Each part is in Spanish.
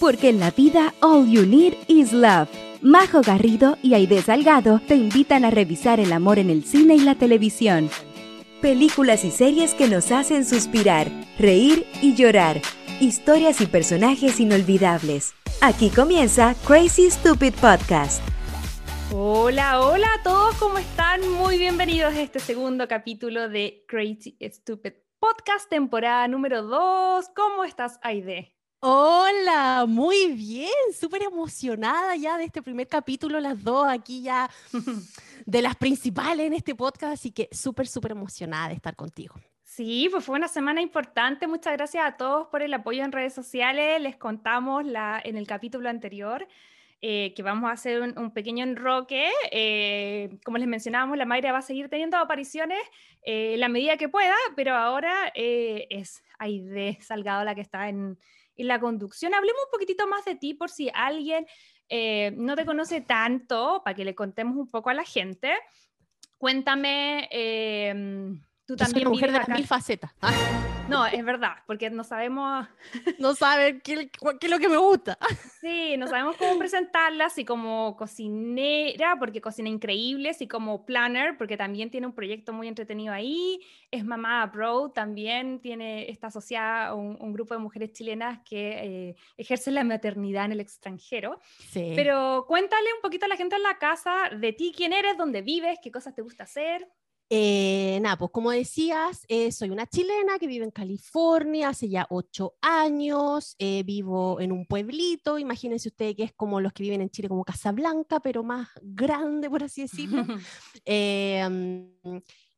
porque en la vida all you need is love. Majo Garrido y Aide Salgado te invitan a revisar el amor en el cine y la televisión. Películas y series que nos hacen suspirar, reír y llorar. Historias y personajes inolvidables. Aquí comienza Crazy Stupid Podcast. Hola, hola a todos, ¿cómo están? Muy bienvenidos a este segundo capítulo de Crazy Stupid Podcast, temporada número 2. ¿Cómo estás, Aide? Hola, muy bien, súper emocionada ya de este primer capítulo, las dos aquí ya de las principales en este podcast, así que súper, súper emocionada de estar contigo. Sí, pues fue una semana importante. Muchas gracias a todos por el apoyo en redes sociales. Les contamos la, en el capítulo anterior eh, que vamos a hacer un, pequeño enroque. Eh, como les mencionábamos, la Mayra va a seguir teniendo apariciones eh, en la medida que pueda, pero ahora es Aide Salgado la que está en, y la conducción. Hablemos un poquitito más de ti por si alguien eh, no te conoce tanto, para que le contemos un poco a la gente. Cuéntame, eh, tú también... Soy mujer de mil facetas. Ah. No, es verdad, porque no sabemos... No saben qué, es lo que me gusta. Sí, no sabemos cómo presentarla, así como cocinera, porque cocina increíble, así como planner, porque también tiene un proyecto muy entretenido ahí. Es mamá abroad, también tiene, está asociada a un, grupo de mujeres chilenas que eh, ejercen la maternidad en el extranjero. Sí. Pero cuéntale un poquito a la gente en la casa de ti, quién eres, dónde vives, qué cosas te gusta hacer. Eh, nada, pues como decías, eh, soy una chilena que vive en California hace ya ocho años, eh, vivo en un pueblito, imagínense ustedes que es como los que viven en Chile, como Casablanca, pero más grande, por así decirlo. Em,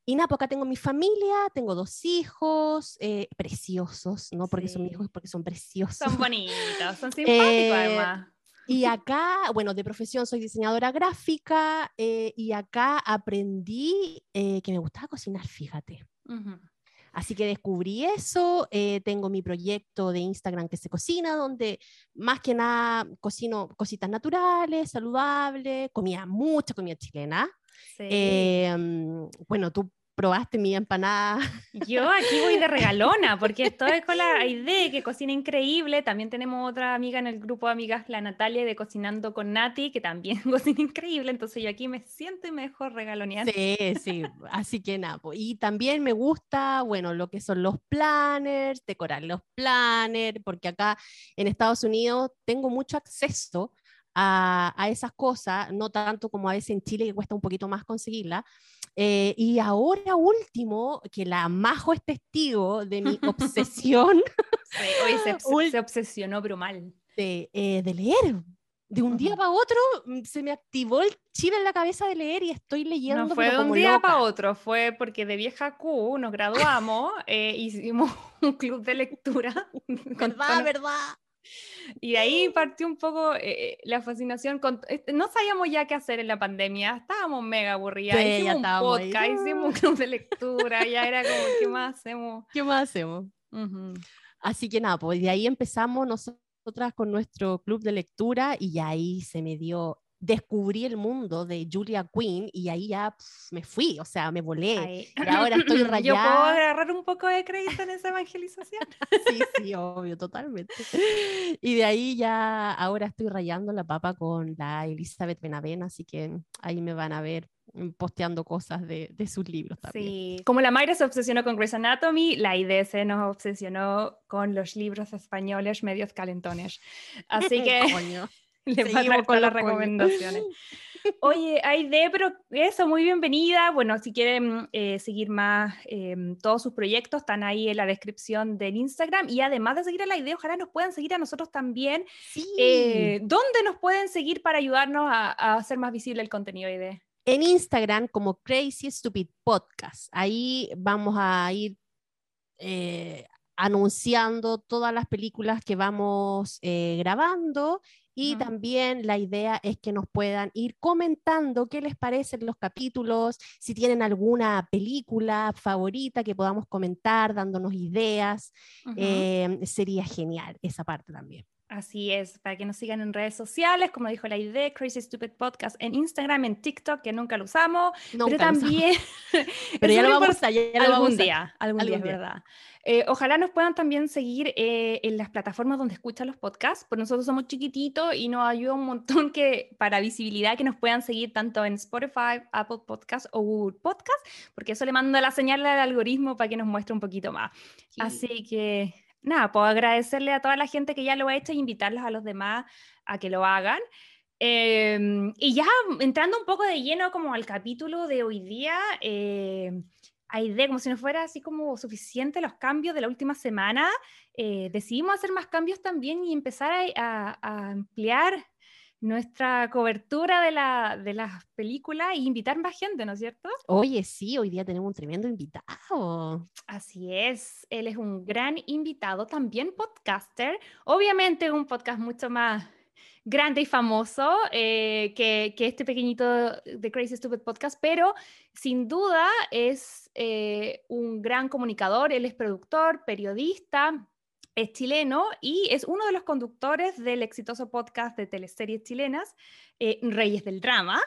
y nada, pues acá tengo mi familia, tengo dos hijos preciosos, no porque son hijos, porque son preciosos. Son bonitos, son simpáticos además. Y acá, bueno, de profesión soy diseñadora gráfica eh, y acá aprendí eh, que me gustaba cocinar, fíjate. Así que descubrí eso, eh, tengo mi proyecto de Instagram que se cocina, donde más que nada cocino cositas naturales, saludables, comida, mucha comida chilena. Em, bueno, tú probaste mi empanada. Yo aquí voy de regalona, porque estoy con la idea que cocina increíble. También tenemos otra amiga en el grupo de amigas, la Natalia, de Cocinando con Nati, que también cocina increíble. Entonces yo aquí me siento y mejor regalonear. Sí, sí, así que nada. Y también me gusta, bueno, lo que son los planners, decorar los planners, porque acá en Estados Unidos tengo mucho acceso a, a, esas cosas, no tanto como a veces en Chile que cuesta un poquito más conseguirla. Eh, y ahora último, que la Majo es testigo de mi obsesión. hoy se, obsesionó, pero mal. De, eh, de leer. De un día para otro mm, se me activó el chip en la cabeza de leer y estoy leyendo. No fue de un día para otro, fue porque de vieja Q nos graduamos, eh, hicimos un club de lectura. ¿Verdad, verdad? Y de ahí partió un poco eh, la fascinación. Con, este, no sabíamos ya qué hacer en la pandemia, estábamos mega aburridas. hicimos un podcast, hicimos un club de lectura, ya era como, ¿qué más hacemos? ¿Qué más hacemos? Así que nada, pues de ahí empezamos nosotras con nuestro club de lectura y ahí se me dio descubrí el mundo de Julia Quinn y ahí ya me fui, o sea, me volé. Y ahora estoy rayada. Yo puedo agarrar un poco de crédito en esa evangelización. sí, sí, obvio, totalmente. Y de ahí ya ahora estoy rayando la papa con la Elizabeth Benavent, así que ahí me van a ver posteando cosas de, de, sus libros también. Sí, como la Mayra se obsesionó con Grey's Anatomy, la ID se nos obsesionó con los libros españoles medios calentones. Así que... Le Seguimos con las recomendaciones. Oye, Aide, pero eso, muy bienvenida. Bueno, si quieren eh, seguir más em, todos sus proyectos, están ahí en la descripción del Instagram. Y además de seguir a la idea, ojalá nos puedan seguir a nosotros también. Sí. Eh, ¿Dónde nos pueden seguir para ayudarnos a, hacer más visible el contenido, Aide? En Instagram como Crazy Stupid Podcast. Ahí vamos a ir eh, anunciando todas las películas que vamos grabando y también la idea es que nos puedan ir comentando qué les parecen los capítulos, si tienen alguna película favorita que podamos comentar, dándonos ideas. Eh, sería genial esa parte también. Así es, para que nos sigan en redes sociales, como dijo la idea, Crazy Stupid Podcast en Instagram, en TikTok, que nunca lo usamos, pero también... pero ya lo vamos a, ya lo algún día, algún, día, es verdad. Eh, ojalá nos puedan también seguir eh, en las plataformas donde escuchan los podcasts, porque nosotros somos chiquititos y nos ayuda un montón que para visibilidad que nos puedan seguir tanto en Spotify, Apple Podcasts o Google Podcasts, porque eso le manda la señal al algoritmo para que nos muestre un poquito más. Así que nada, puedo agradecerle a toda la gente que ya lo ha hecho e invitarlos a los demás a que lo hagan. Em, y ya entrando un poco de lleno como al capítulo de hoy día, eh, de como si no fuera así como suficiente los cambios de la última semana, eh, decidimos hacer más cambios también y empezar a ampliar nuestra cobertura de, la, de las películas e invitar más gente, ¿no es cierto? Oye, sí, hoy día tenemos un tremendo invitado. Así es, él es un gran invitado, también podcaster, obviamente un podcast mucho más grande y famoso eh, que, que, este pequeñito de Crazy Stupid Podcast, pero sin duda es eh, un gran comunicador, él es productor, periodista, es chileno y es uno de los conductores del exitoso podcast de teleseries chilenas, eh, Reyes del Drama.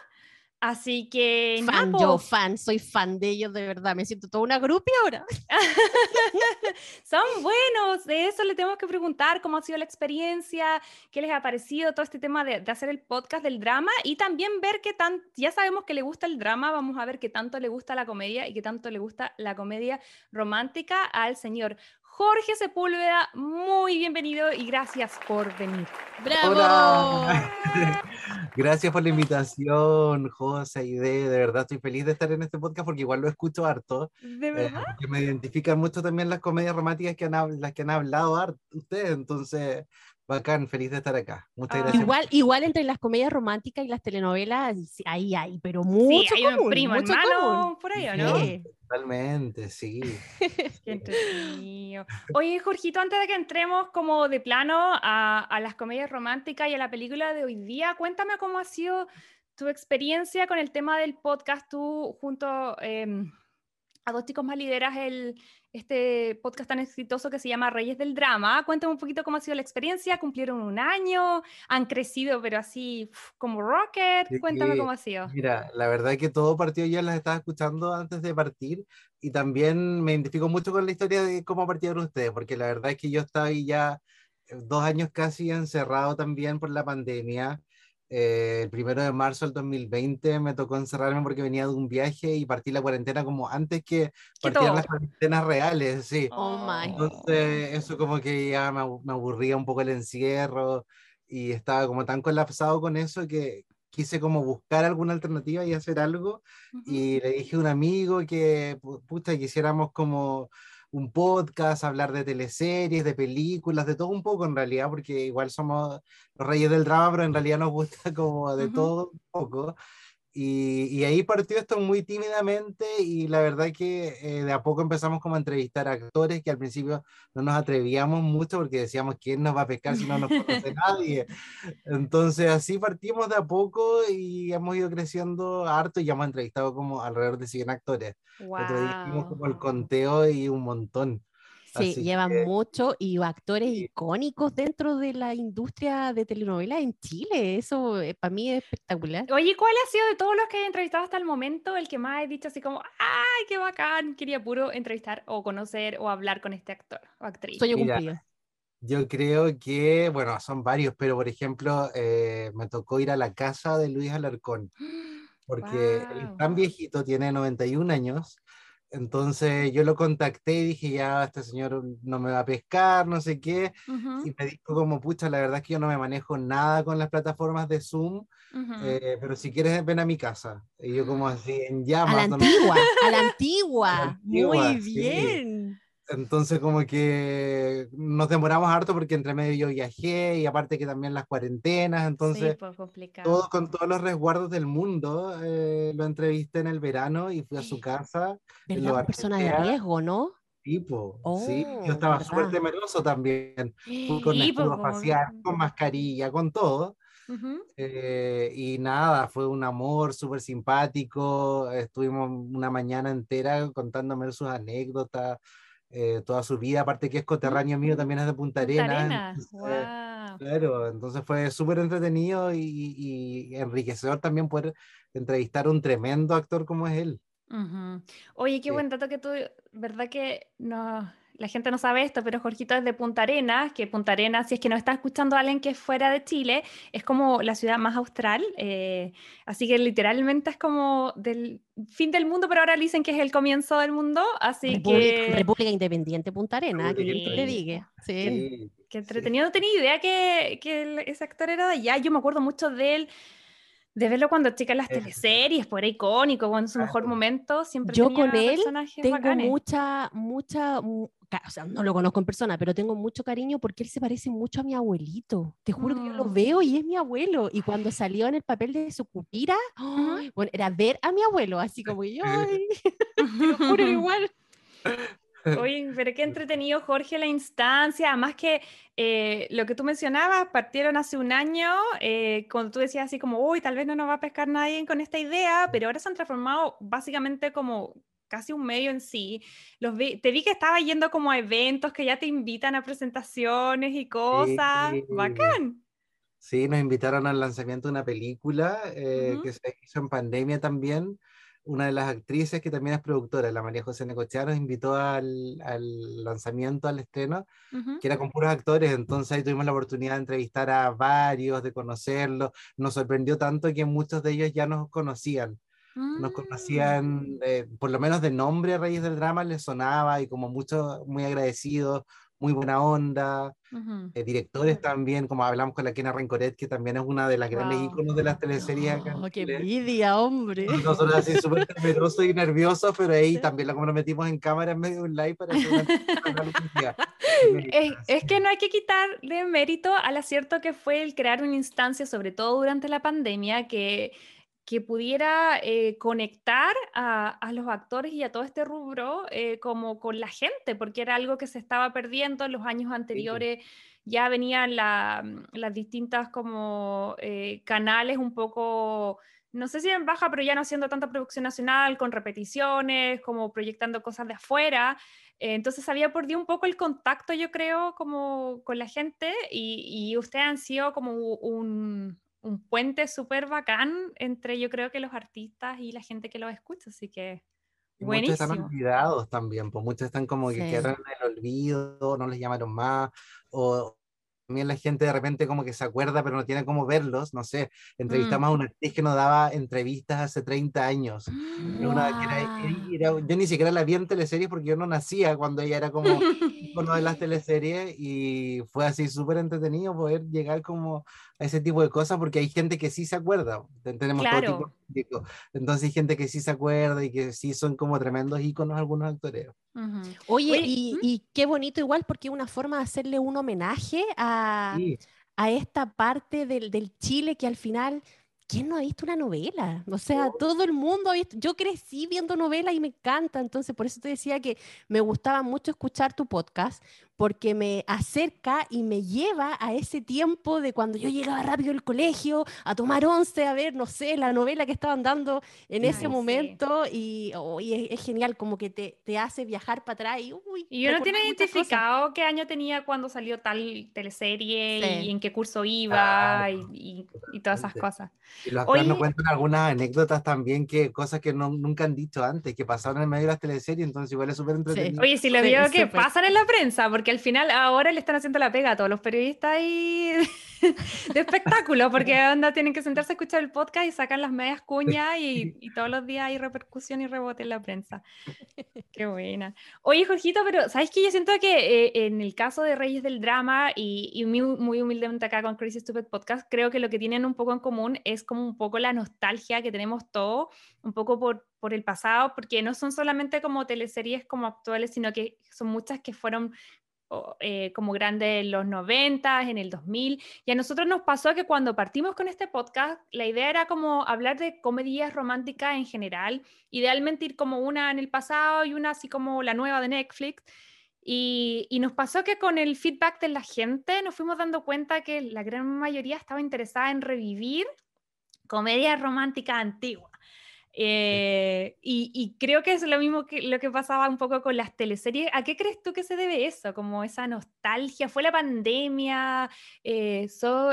Así que. Fan, yo fan, soy fan de ellos de verdad. Me siento toda una grupia ahora. Son buenos, de eso le tenemos que preguntar cómo ha sido la experiencia, qué les ha parecido todo este tema de, de hacer el podcast del drama y también ver qué tan. Ya sabemos que le gusta el drama, vamos a ver qué tanto le gusta la comedia y qué tanto le gusta la comedia romántica al señor Jorge Sepúlveda, muy bienvenido y gracias por venir. ¡Bravo! gracias por la invitación, José y de, de verdad estoy feliz de estar en este podcast porque igual lo escucho harto. ¿De eh, verdad? que me identifican mucho también las comedias románticas que han, las que han hablado ustedes, entonces Bacán, feliz de estar acá. Muchas ah. gracias. Igual, igual entre las comedias románticas y las telenovelas, ahí hay, pero mucho sí, hay un primo hermano por ahí, ¿no? Totalmente, sí. Oye, Jorgito, antes de que entremos como de plano a, a, las comedias románticas y a la película de hoy día, cuéntame cómo ha sido tu experiencia con el tema del podcast, tú junto... Eh, a dos chicos más lideras el, este podcast tan exitoso que se llama Reyes del Drama. Cuéntame un poquito cómo ha sido la experiencia, cumplieron un año, han crecido pero así como rocket, cuéntame cómo ha sido. Mira, la verdad que todo partió, yo las estaba escuchando antes de partir y también me identifico mucho con la historia de cómo partieron ustedes, porque la verdad es que yo estaba ahí ya eh, dos años casi encerrado también por la pandemia eh, el primero de marzo del 2020 me tocó encerrarme porque venía de un viaje y partí la cuarentena como antes que partían las cuarentenas reales, sí. Oh my. Entonces, eso como que ya me, aburría un poco el encierro y estaba como tan colapsado con eso que quise como buscar alguna alternativa y hacer algo. Y le dije a un amigo que, puta, quisiéramos como un podcast, hablar de teleseries, de películas, de todo un poco en realidad, porque igual somos los reyes del drama, pero en realidad nos gusta como de todo un poco. Y, ahí partió esto muy tímidamente y la verdad que eh, de a poco empezamos como a entrevistar actores que al principio no nos atrevíamos mucho porque decíamos, ¿quién nos va a pescar si no nos conoce nadie? Entonces así partimos de a poco y hemos ido creciendo harto y ya hemos entrevistado como alrededor de 100 actores. Wow. como el conteo y un montón. Sí, llevan mucho y actores icónicos dentro de la industria de telenovelas en Chile. Eso eh, para mí es espectacular. Oye, ¿cuál ha sido de todos los que he entrevistado hasta el momento el que más he dicho así como, ay, qué bacán, quería puro entrevistar o conocer o hablar con este actor o actriz? Sueño cumplido. Yo creo que, bueno, son varios, pero por ejemplo, eh, me tocó ir a la casa de Luis Alarcón, porque wow. tan viejito, tiene 91 años, entonces yo lo contacté y dije, ya, este señor no me va a pescar, no sé qué. Y me dijo como, pucha, la verdad es que yo no me manejo nada con las plataformas de Zoom, eh, pero si quieres ven a mi casa. Y yo como así, en llamas. A la antigua, a la antigua. Muy bien. Entonces como que nos demoramos harto porque entre medio yo viajé y aparte que también las cuarentenas, entonces pues, todo con todos los resguardos del mundo eh, lo entrevisté en el verano y fui a su casa. ¿Verdad? Una persona de riesgo, ¿no? Tipo, sí, yo oh, estaba súper temeroso también, fui con sí, escudo facial, con mascarilla, con todo. eh, y nada, fue un amor súper simpático, estuvimos una mañana entera contándome sus anécdotas, eh, toda su vida, aparte que es coterráneo mío, también es de Punta Arenas. Arenas. Claro, entonces fue súper entretenido y, enriquecedor también poder entrevistar a un tremendo actor como es él. Oye, qué buen dato que tú, ¿verdad que no? La gente no sabe esto, pero Jorgito es de Punta Arenas, que Punta Arenas, si es que no está escuchando alguien que es fuera de Chile, es como la ciudad más austral, eh, así que literalmente es como del fin del mundo, pero ahora dicen que es el comienzo del mundo, así que... República Independiente Punta Arenas, que te diga. Sí. Qué, entretenido, no tenía idea que, que ese actor era de allá, yo me acuerdo mucho de él de verlo cuando chica las teleseries, pues era icónico, en su mejor momento, siempre Yo con él tengo mucha, mucha, o sea, no lo conozco en persona, pero tengo mucho cariño porque él se parece mucho a mi abuelito. Te juro que yo lo mm. veo y es mi abuelo. Y cuando salió en el papel de su cupira, bueno, era ver a mi abuelo, así como yo, te lo juro igual. Oye, pero qué entretenido, Jorge, la instancia. Además que eh, lo que tú mencionabas, partieron hace un año, eh, cuando tú decías así como, uy, tal vez no nos va a pescar nadie con esta idea, pero ahora se han transformado básicamente como casi un medio en sí. Los te vi que estaba yendo como a eventos que ya te invitan a presentaciones y cosas. Bacán. Sí, nos invitaron al lanzamiento de una película eh, que se hizo en pandemia también una de las actrices que también es productora, la María José Necochea, nos invitó al, al lanzamiento, al estreno, que era con puros actores, entonces ahí tuvimos la oportunidad de entrevistar a varios, de conocerlos, nos sorprendió tanto que muchos de ellos ya nos conocían. Nos mm. conocían, eh, por lo menos de nombre a raíz del drama, les sonaba y como muchos muy agradecidos, muy buena onda, eh, directores también, como hablamos con la Kena Rencoret, que también es una de las grandes íconos de las teleseries acá. ¡Qué envidia, hombre! Nosotros así súper temerosos y nerviosos, pero ahí también la como nos metimos en cámara en medio de un live para hacer una, es, es, que no hay que quitarle mérito al acierto que fue el crear una instancia, sobre todo durante la pandemia, que que pudiera eh, conectar a, los actores y a todo este rubro eh, como con la gente, porque era algo que se estaba perdiendo en los años anteriores. Ya venían mm, las distintas como eh, canales un poco, no sé si en baja, pero ya no haciendo tanta producción nacional, con repeticiones, como proyectando cosas de afuera. entonces había perdido un poco el contacto, yo creo, como con la gente y, y ustedes han sido como un, un puente súper bacán entre yo creo que los artistas y la gente que los escucha, así que buenísimo. Muchos están olvidados también, pues muchos están como que quedaron en el olvido, no les llamaron más, o, también la gente de repente como que se acuerda, pero no tiene cómo verlos, no sé, entrevistamos a mm. una actriz que nos daba entrevistas hace 30 años, yo ni siquiera la vi en teleseries porque yo no nacía cuando ella era como uno de las teleseries y fue así súper entretenido poder llegar como a ese tipo de cosas porque hay gente que sí se acuerda, tenemos todo tipo entonces hay gente que sí se acuerda y que sí son como tremendos íconos algunos actores. Oye, y, y, qué bonito igual porque es una forma de hacerle un homenaje a, a esta parte del, del Chile que al final ¿quién no ha visto una novela? O sea, todo el mundo ha visto. Yo crecí viendo novelas y me encanta, entonces por eso te decía que me gustaba mucho escuchar tu podcast, porque me acerca y me lleva a ese tiempo de cuando yo llegaba rápido al colegio a tomar once, a ver, no sé, la novela que estaban dando en ese momento y, es, genial, como que te, te hace viajar para atrás y, uy, y uno tiene identificado qué año tenía cuando salió tal teleserie y en qué curso iba ah, y, y, todas esas cosas. Y los actores nos cuentan algunas anécdotas también, que cosas que no, nunca han dicho antes, que pasaron en medio de las teleseries, entonces igual es súper entretenido. Oye, si lo vio que pasan en la prensa, porque que al final ahora le están haciendo la pega a todos los periodistas y de espectáculo, porque onda tienen que sentarse a escuchar el podcast y sacar las medias cuñas y, y, todos los días hay repercusión y rebote en la prensa. Qué buena. Oye, Jorgito, pero ¿sabes qué? Yo siento que eh, en el caso de Reyes del Drama y, y muy, muy, humildemente acá con Crazy Stupid Podcast, creo que lo que tienen un poco en común es como un poco la nostalgia que tenemos todos, un poco por, por el pasado, porque no son solamente como teleseries como actuales, sino que son muchas que fueron eh, como grande en los 90, en el 2000. Y a nosotros nos pasó que cuando partimos con este podcast, la idea era como hablar de comedias románticas en general, idealmente ir como una en el pasado y una así como la nueva de Netflix. Y, y, nos pasó que con el feedback de la gente nos fuimos dando cuenta que la gran mayoría estaba interesada en revivir comedias románticas antiguas. Eh, y, creo que es lo mismo que lo que pasaba un poco con las teleseries. ¿A qué crees tú que se debe eso? Como esa nostalgia. ¿Fue la pandemia? Eh,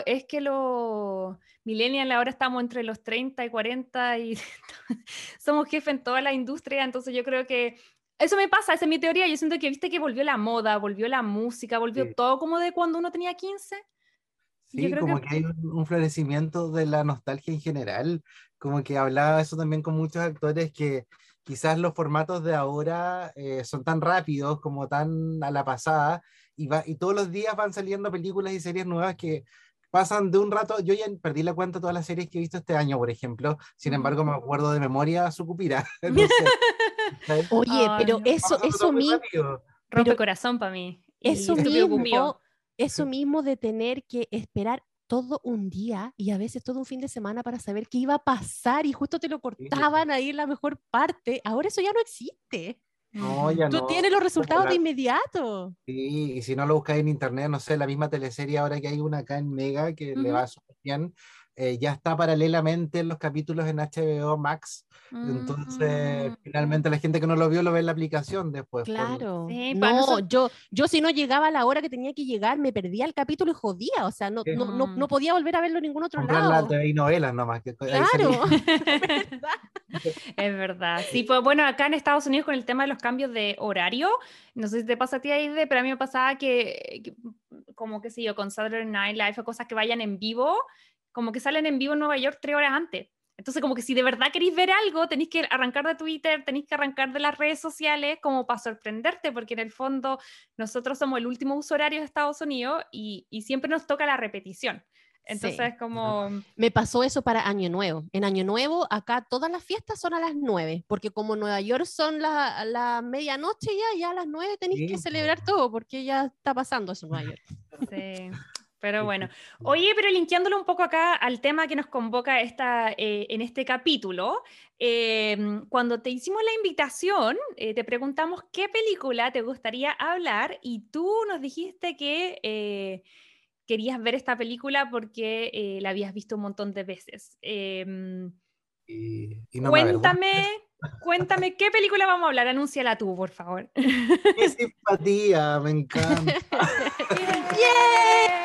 ¿Es que los millennials ahora estamos entre los 30 y 40 y somos jefes en toda la industria? Entonces yo creo que eso me pasa, esa es mi teoría. Yo siento que viste que volvió la moda, volvió la música, volvió todo como de cuando uno tenía 15. Sí, como que... hay un, florecimiento de la nostalgia en general, como que hablaba eso también con muchos actores que quizás los formatos de ahora eh, son tan rápidos como tan a la pasada y, va, y todos los días van saliendo películas y series nuevas que pasan de un rato, yo ya perdí la cuenta de todas las series que he visto este año, por ejemplo, sin embargo me acuerdo de memoria su cupira. Oye, pero eso, eso mismo... Rompe corazón para mí. Eso mismo, eso mismo de tener que esperar todo un día y a veces todo un fin de semana para saber qué iba a pasar y justo te lo cortaban ahí en la mejor parte. Ahora eso ya no existe. No, ya Tú tienes los resultados de inmediato. Sí, y si no lo buscas en internet, no sé, la misma teleserie ahora que hay una acá en Mega que le va súper bien, eh, ya está paralelamente en los capítulos en HBO Max. Entonces, mm. finalmente la gente que no lo vio lo ve en la aplicación después. Claro. no, yo, yo si no llegaba a la hora que tenía que llegar, me perdía el capítulo y jodía. O sea, no, no, no, no, podía volver a verlo en ningún otro Comprar lado. y novelas nomás. Que claro. es verdad. Sí, pues bueno, acá en Estados Unidos con el tema de los cambios de horario, no sé si te pasa a ti ahí, pero a mí me pasaba que, que como que sé yo, con Saturday Night Live o cosas que vayan en vivo, como que salen en vivo en Nueva York tres horas antes. Entonces, como que si de verdad queréis ver algo, tenéis que arrancar de Twitter, tenéis que arrancar de las redes sociales como para sorprenderte, porque en el fondo nosotros somos el último uso horario de Estados Unidos y, y siempre nos toca la repetición. Entonces, es como... Me pasó eso para Año Nuevo. En Año Nuevo, acá todas las fiestas son a las 9, porque como Nueva York son la, la medianoche ya, ya a las 9 tenéis que celebrar todo, porque ya está pasando eso en Nueva York. Sí. Pero bueno, oye, pero linkeándolo un poco acá al tema que nos convoca esta, eh, en este capítulo, em, cuando te hicimos la invitación, eh, te preguntamos qué película te gustaría hablar y tú nos dijiste que eh, querías ver esta película porque la habías visto un montón de veces. Em, cuéntame, cuéntame qué película vamos a hablar, anúnciala tú, por favor. Qué simpatía, me encanta. ¡Yeah!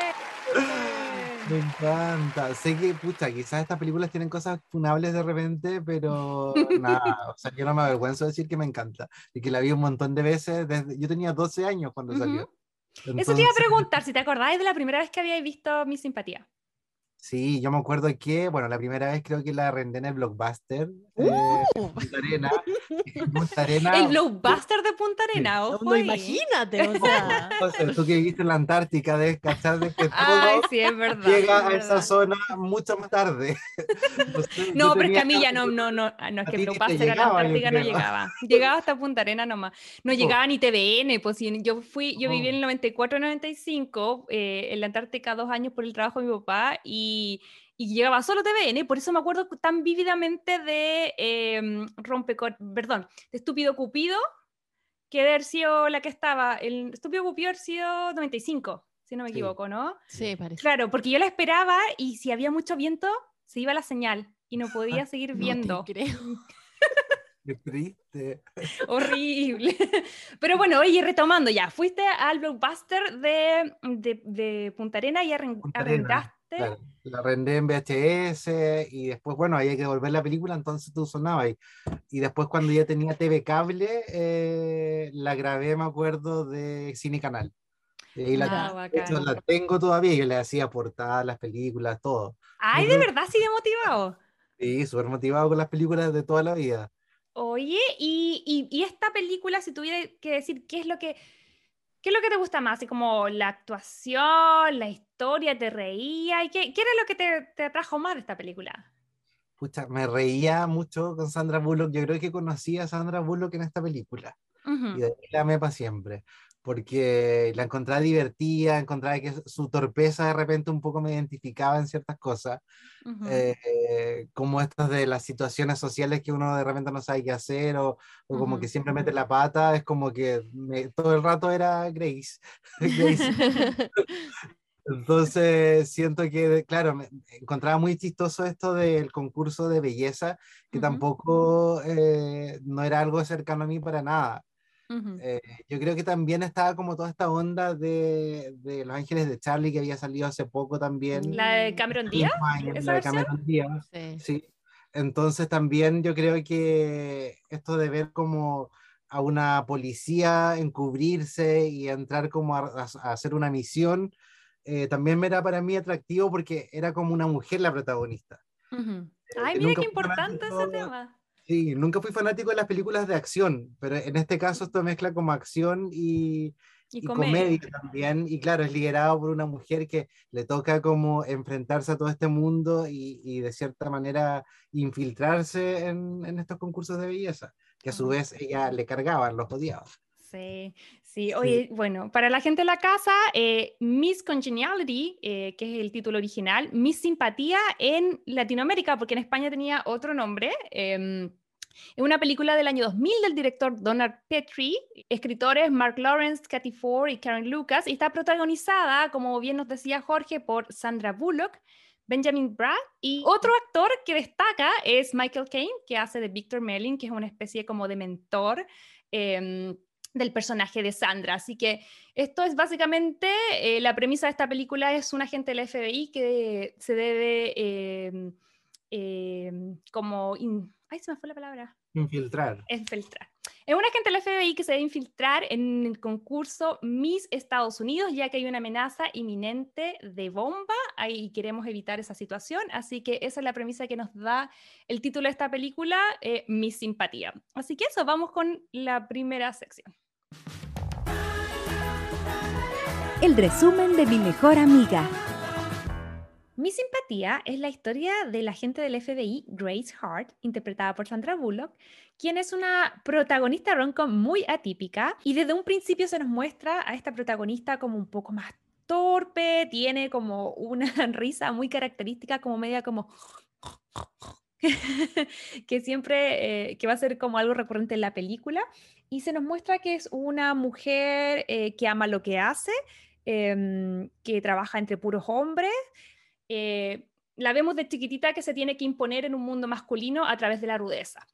Me encanta. Sé que, pucha, quizás estas películas tienen cosas funables de repente, pero nada, o sea, yo no me avergüenzo de decir que me encanta y que la vi un montón de veces. Desde, yo tenía 12 años cuando salió. Eso te iba a preguntar, si te acordáis de la primera vez que habíais visto Mi Simpatía. Sí, yo me acuerdo que, bueno, la primera vez creo que la arrendé en el Blockbuster. Eh, ¡Uh! Punta Arena. Punta Arena. El Blockbuster de Punta Arena, ojo. No, imagínate, o sea. o sea. tú que viviste en la Antártica, debes cachar de que todo Ay, sí, es verdad, llega a esa zona mucho más tarde. no, pero es que a mí ya no, no, no, no es que el Blockbuster a la Antártica no llegaba. Llegaba hasta Punta Arena nomás. No oh. llegaba ni TVN, pues yo fui, yo viví en el 94-95 eh, en la Antártica dos años por el trabajo de mi papá y y, llegaba solo TVN, por eso me acuerdo tan vívidamente de eh, Rompecor, perdón, de Estúpido Cupido, que debe haber sido la que estaba, el Estúpido Cupido haber sido 95, si no me equivoco, ¿no? Sí, parece. Claro, porque yo la esperaba y si había mucho viento, se iba la señal y no podía seguir viendo. creo. Qué triste. Horrible. Pero bueno, oye, retomando ya, fuiste al blockbuster de, de, de Punta Arena y arrendaste la arrendé en VHS y después, bueno, había que devolver la película, entonces tú sonabas. Y, y después cuando ya tenía TV cable, eh, la grabé, me acuerdo, de Cine Canal. Y la, ah, la tengo todavía, yo le hacía portadas, las películas, todo. Ay, de verdad, sigue motivado. Sí, súper motivado con las películas de toda la vida. Oye, y, y, y esta película, si tuviera que decir qué es lo que ¿Qué es lo que te gusta más? Así como la actuación, la historia, ¿te reía? ¿Y qué, qué era lo que te, te, atrajo más de esta película? Pucha, me reía mucho con Sandra Bullock. Yo creo que conocí a Sandra Bullock en esta película. Y de ahí la amé para siempre. Porque la encontraba divertida, encontraba que su torpeza de repente un poco me identificaba en ciertas cosas. Eh, como estas de las situaciones sociales que uno de repente no sabe qué hacer o, o como que siempre mete la pata, es como que todo el rato era Grace. Entonces, siento que, claro, me encontraba muy chistoso esto del concurso de belleza, que tampoco eh, no era algo cercano a mí para nada. Eh, yo creo que también estaba como toda esta onda de, de, Los Ángeles de Charlie que había salido hace poco también. La de Cameron Díaz. La de Cameron Díaz. Sí. Entonces también yo creo que esto de ver como a una policía encubrirse y entrar como a, hacer una misión, eh, también era para mí atractivo porque era como una mujer la protagonista. Ay, mira qué importante ese tema. Sí, nunca fui fanático de las películas de acción, pero en este caso esto mezcla como acción y, comedia. también. Y claro, es liderado por una mujer que le toca como enfrentarse a todo este mundo y, de cierta manera infiltrarse en, estos concursos de belleza, que a su vez ella le cargaban, los odiaba. Sí, sí. Oye, bueno, para la gente de la casa, eh, Miss Congeniality, eh, que es el título original, Miss Simpatía en Latinoamérica, porque en España tenía otro nombre. Eh, es una película del año 2000 del director Donald Petrie, escritores Mark Lawrence, Kathy Ford y Karen Lucas, y está protagonizada, como bien nos decía Jorge, por Sandra Bullock, Benjamin Bratt y otro actor que destaca es Michael Caine, que hace de Victor Melling, que es una especie como de mentor. Em, del personaje de Sandra. Así que esto es básicamente, eh, la premisa de esta película es un agente del FBI que se debe em, em, como... Ay, se me fue la palabra. Infiltrar. Infiltrar. Es un agente del FBI que se debe infiltrar en el concurso Miss Estados Unidos, ya que hay una amenaza inminente de bomba y queremos evitar esa situación. Así que esa es la premisa que nos da el título de esta película, eh, Miss Simpatía. Así que eso, vamos con la primera sección. El resumen de mi mejor amiga. Mi simpatía es la historia de la agente del FBI, Grace Hart, interpretada por Sandra Bullock, quien es una protagonista ronco muy atípica y desde un principio se nos muestra a esta protagonista como un poco más torpe, tiene como una risa muy característica, como media como que siempre, eh, que va a ser como algo recurrente en la película, y se nos muestra que es una mujer eh, que ama lo que hace, em, que trabaja entre puros hombres. Eh, la vemos de chiquitita que se tiene que imponer en un mundo masculino a través de la rudeza.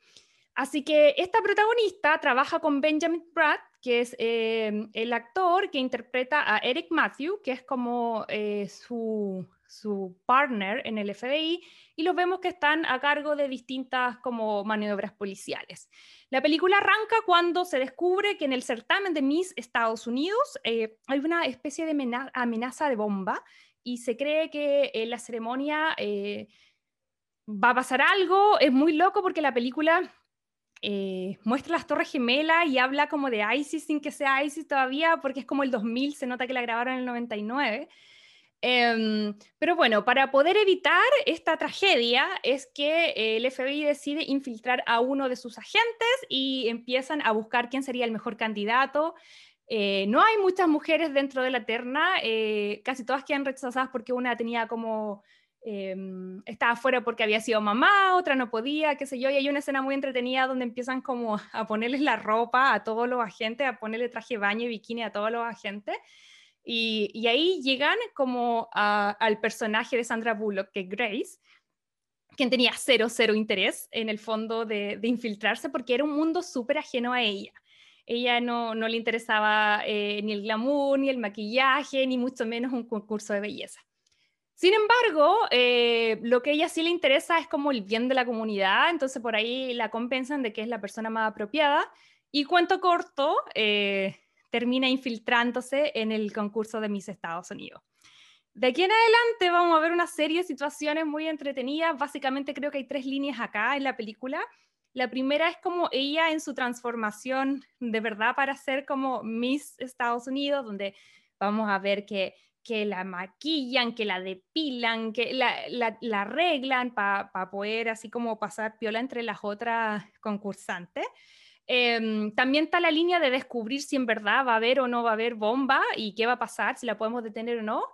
Así que esta protagonista trabaja con Benjamin Pratt, que es em, el actor que interpreta a Eric Matthew, que es como su, su partner en el FBI, y los vemos que están a cargo de distintas como maniobras policiales. La película arranca cuando se descubre que en el certamen de Miss Estados Unidos eh, hay una especie de amenaza de bomba y se cree que en la ceremonia eh, va a pasar algo. Es muy loco porque la película eh, muestra las Torres Gemelas y habla como de ISIS sin que sea ISIS todavía, porque es como el 2000, se nota que la grabaron en el 99. Em, pero bueno, para poder evitar esta tragedia es que el FBI decide infiltrar a uno de sus agentes y empiezan a buscar quién sería el mejor candidato. Eh, no hay muchas mujeres dentro de la terna, eh, casi todas quedan rechazadas porque una tenía como, em, estaba fuera porque había sido mamá, otra no podía, qué sé yo, y hay una escena muy entretenida donde empiezan como a ponerles la ropa a todos los agentes, a ponerle traje baño y bikini a todos los agentes. Y, ahí llegan como al personaje de Sandra Bullock, que es Grace, quien tenía cero, cero interés en el fondo de, infiltrarse porque era un mundo súper ajeno a ella. Ella no, no le interesaba eh, ni el glamour, ni el maquillaje, ni mucho menos un concurso de belleza. Sin embargo, eh, lo que ella sí le interesa es como el bien de la comunidad, entonces por ahí la compensan de que es la persona más apropiada. Y cuento corto, eh, termina infiltrándose en el concurso de Miss Estados Unidos. De aquí en adelante vamos a ver una serie de situaciones muy entretenidas. Básicamente creo que hay tres líneas acá en la película. La primera es como ella en su transformación de verdad para ser como Miss Estados Unidos, donde vamos a ver que, que la maquillan, que la depilan, que la, la, arreglan para poder así como pasar piola entre las otras concursantes. Em, también está la línea de descubrir si en verdad va a haber o no va a haber bomba y qué va a pasar, si la podemos detener o no.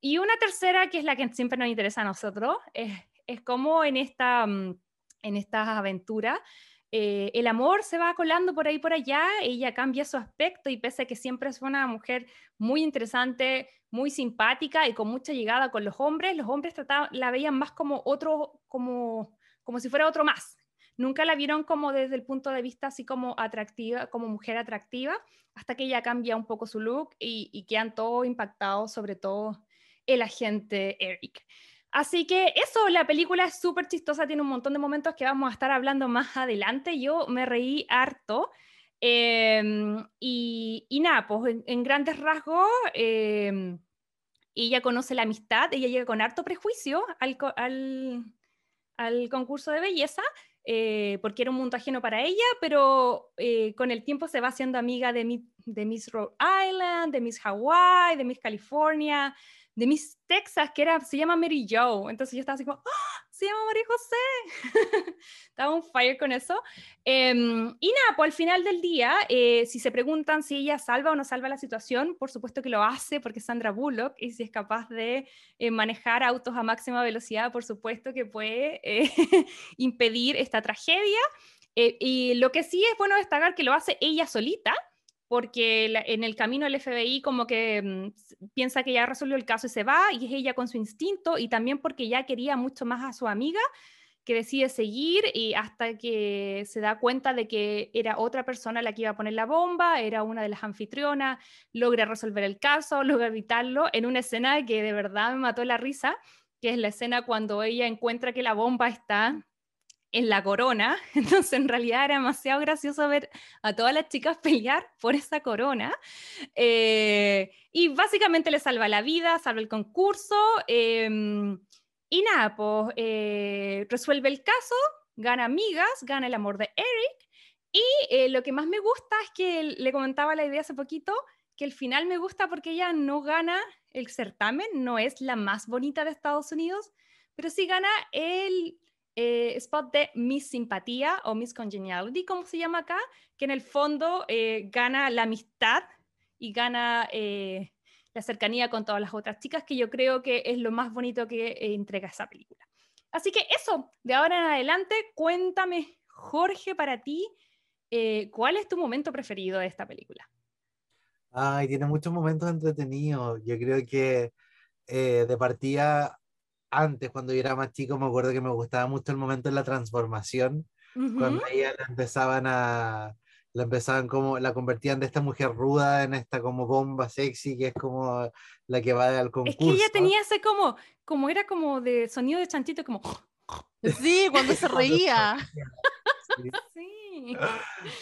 Y una tercera, que es la que siempre nos interesa a nosotros, es, es cómo en esta, mm, en estas aventuras eh, el amor se va colando por ahí por allá, ella cambia su aspecto y pese a que siempre es una mujer muy interesante, muy simpática y con mucha llegada con los hombres, los hombres trataban, la veían más como otro, como, como si fuera otro más. Nunca la vieron como desde el punto de vista así como atractiva, como mujer atractiva, hasta que ella cambia un poco su look y, y quedan todos impactados, sobre todo el agente Eric. Así que eso, la película es súper chistosa, tiene un montón de momentos que vamos a estar hablando más adelante. Yo me reí harto. Em, y, nada, pues en, grandes rasgos, em, ella conoce la amistad, ella llega con harto prejuicio al, al, concurso de belleza, eh, porque era un mundo ajeno para ella, pero eh, con el tiempo se va haciendo amiga de, de Miss Rhode Island, de Miss Hawaii, de Miss California, de Miss Texas, que era, se llama Mary Joe. Entonces yo estaba así como, ¡Ah! Se llama María José. estaba un fire con eso. Em, y nada, pues al final del día, eh, si se preguntan si ella salva o no salva la situación, por supuesto que lo hace porque es Sandra Bullock y si es capaz de eh, manejar autos a máxima velocidad, por supuesto que puede eh, impedir esta tragedia. y lo que sí es bueno destacar que lo hace ella solita porque en el camino el FBI como que mm, piensa que ya resolvió el caso y se va, y es ella con su instinto, y también porque ya quería mucho más a su amiga, que decide seguir y hasta que se da cuenta de que era otra persona la que iba a poner la bomba, era una de las anfitrionas, logra resolver el caso, logra evitarlo en una escena que de verdad me mató la risa, que es la escena cuando ella encuentra que la bomba está en la corona, entonces en realidad era demasiado gracioso ver a todas las chicas pelear por esa corona. Eh, y básicamente le salva la vida, salva el concurso. Em, y nada, pues eh, resuelve el caso, gana amigas, gana el amor de Eric. Y eh, lo que más me gusta es que le comentaba la idea hace poquito, que el final me gusta porque ella no gana el certamen, no es la más bonita de Estados Unidos, pero sí gana el eh, spot de Miss Simpatía o Miss Congeniality, como se llama acá, que en el fondo eh, gana la amistad y gana eh, la cercanía con todas las otras chicas, que yo creo que es lo más bonito que entrega esa película. Así que eso, de ahora en adelante, cuéntame, Jorge, para ti, ¿cuál es tu momento preferido de esta película? Ay, tiene muchos momentos entretenidos. Yo creo que de partida antes, cuando yo era más chico, me acuerdo que me gustaba mucho el momento de la transformación, cuando ella la empezaban a, la empezaban como, la convertían de esta mujer ruda en esta como bomba sexy, que es como la que va al concurso. Es que ella tenía ese como, como era como de sonido de chanchito, como... Sí, cuando se reía. sí.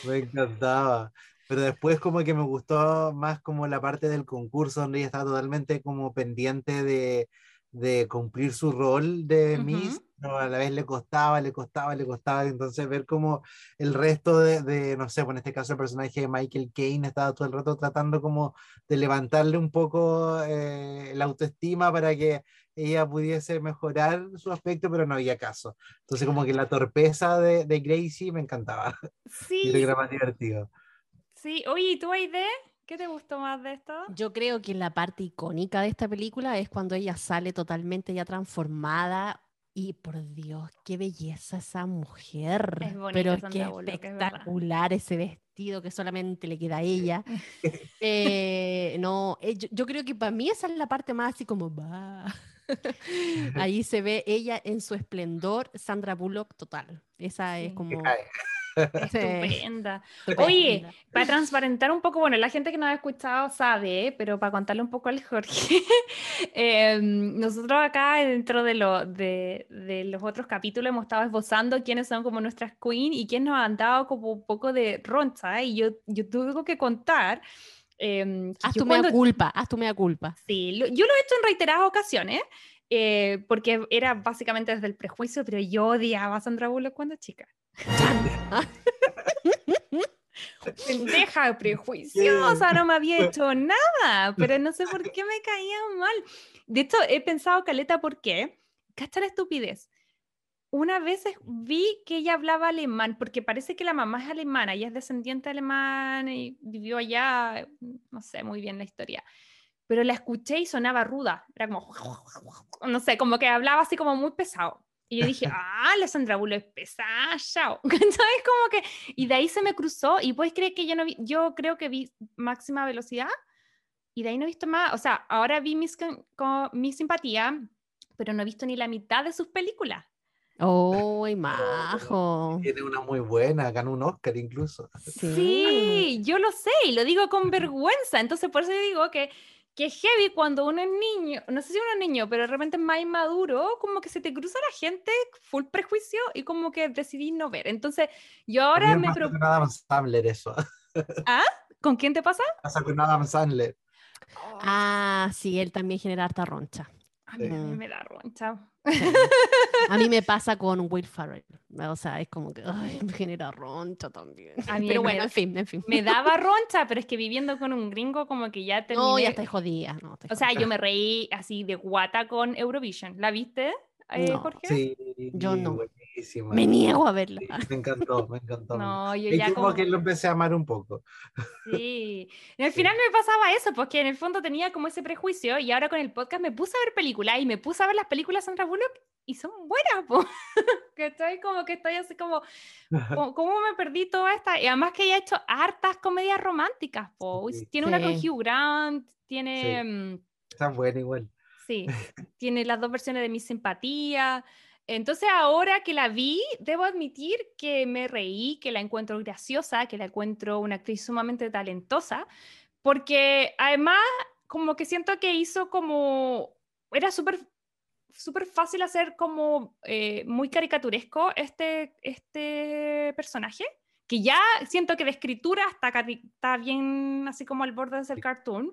Me encantaba. Pero después como que me gustó más como la parte del concurso donde ella estaba totalmente como pendiente de, de cumplir su rol de Miss, pero a la vez le costaba, le costaba, le costaba. Entonces, ver cómo el resto de, no sé, pues en este caso el personaje de Michael Caine estaba todo el rato tratando como de levantarle un poco eh, la autoestima para que ella pudiese mejorar su aspecto, pero no había caso. Entonces, como que la torpeza de, de Gracie me encantaba. Sí. y era más divertido. Sí, oye, ¿y tú, Aide? ¿Qué te gustó más de esto? Yo creo que la parte icónica de esta película es cuando ella sale totalmente ya transformada y por Dios, qué belleza esa mujer. Es Pero qué espectacular ese vestido que solamente le queda a ella. Eh, no, eh, yo, creo que para mí esa es la parte más así como va. Ahí se ve ella en su esplendor, Sandra Bullock total. Esa es como Estupenda. Oye, para transparentar un poco, bueno, la gente que nos ha escuchado sabe, pero para contarle un poco al Jorge, em, nosotros acá dentro de, lo, de, de, los otros capítulos hemos estado esbozando quiénes son como nuestras queen y quiénes nos han dado como un poco de roncha, y yo, yo tuve que contar. Eh, haz tu mea culpa, haz tu mea culpa. Sí, yo lo he hecho en reiteradas ocasiones, eh, porque era básicamente desde el prejuicio, pero yo odiaba a Sandra Bullock cuando chica. Pendeja, prejuiciosa, no me había hecho nada, pero no sé por qué me caía mal. De hecho, he pensado, Caleta, ¿por qué? ¿Cacha la estupidez? Una vez vi que ella hablaba alemán, porque parece que la mamá es alemana, ella es descendiente alemán y vivió allá, no sé muy bien la historia pero la escuché y sonaba ruda, era como, no sé, como que hablaba así como muy pesado. Y yo dije, ah, la Sandra Bullock es pesada, chao. ¿Sabes? Como que, y de ahí se me cruzó, y puedes creer que yo no vi, yo creo que vi máxima velocidad, y de ahí no he visto más, o sea, ahora vi mis, con, mi simpatía, pero no he visto ni la mitad de sus películas. ¡Oh, majo! Tiene una muy buena, ganó un Oscar incluso. Sí. yo lo sé y lo digo con vergüenza. Entonces, por eso digo que, que heavy cuando uno es niño, no sé si uno es niño, pero de repente es más inmaduro, como que se te cruza la gente full prejuicio y como que decidí no ver. Entonces, yo ahora me. Pasa con Adam Sandler eso. ¿Ah? ¿Con quién te pasa? Pasa con Adam Sandler. Ah, sí, él también genera harta roncha. A mí, me da roncha. A mí me pasa con Will Ferrell. O sea, es como que me genera roncha también. pero bueno, en fin, en fin. Me daba roncha, pero es que viviendo con un gringo, como que ya terminé. No, ya estoy jodida. o sea, yo me reí así de guata con Eurovision. ¿La viste? Eh, Jorge? Sí, yo no. Me niego a verla. me encantó, me encantó. No, yo ya como, que lo empecé a amar un poco. Sí. En el final me pasaba eso, porque en el fondo tenía como ese prejuicio y ahora con el podcast me puse a ver películas y me puse a ver las películas de Sandra Bullock y son buenas, po. que estoy como que estoy así como, ¿cómo me perdí toda esta? Y además que ella ha hecho hartas comedias románticas, po. Tiene una con Hugh Grant, tiene... Mm, Está buena igual. Sí, tiene las dos versiones de Mi Simpatía. Entonces ahora que la vi, debo admitir que me reí, que la encuentro graciosa, que la encuentro una actriz sumamente talentosa, porque además como que siento que hizo como, era súper súper fácil hacer como eh, muy caricaturesco este, este personaje, que ya siento que de escritura está, está bien así como al borde de ser cartoon,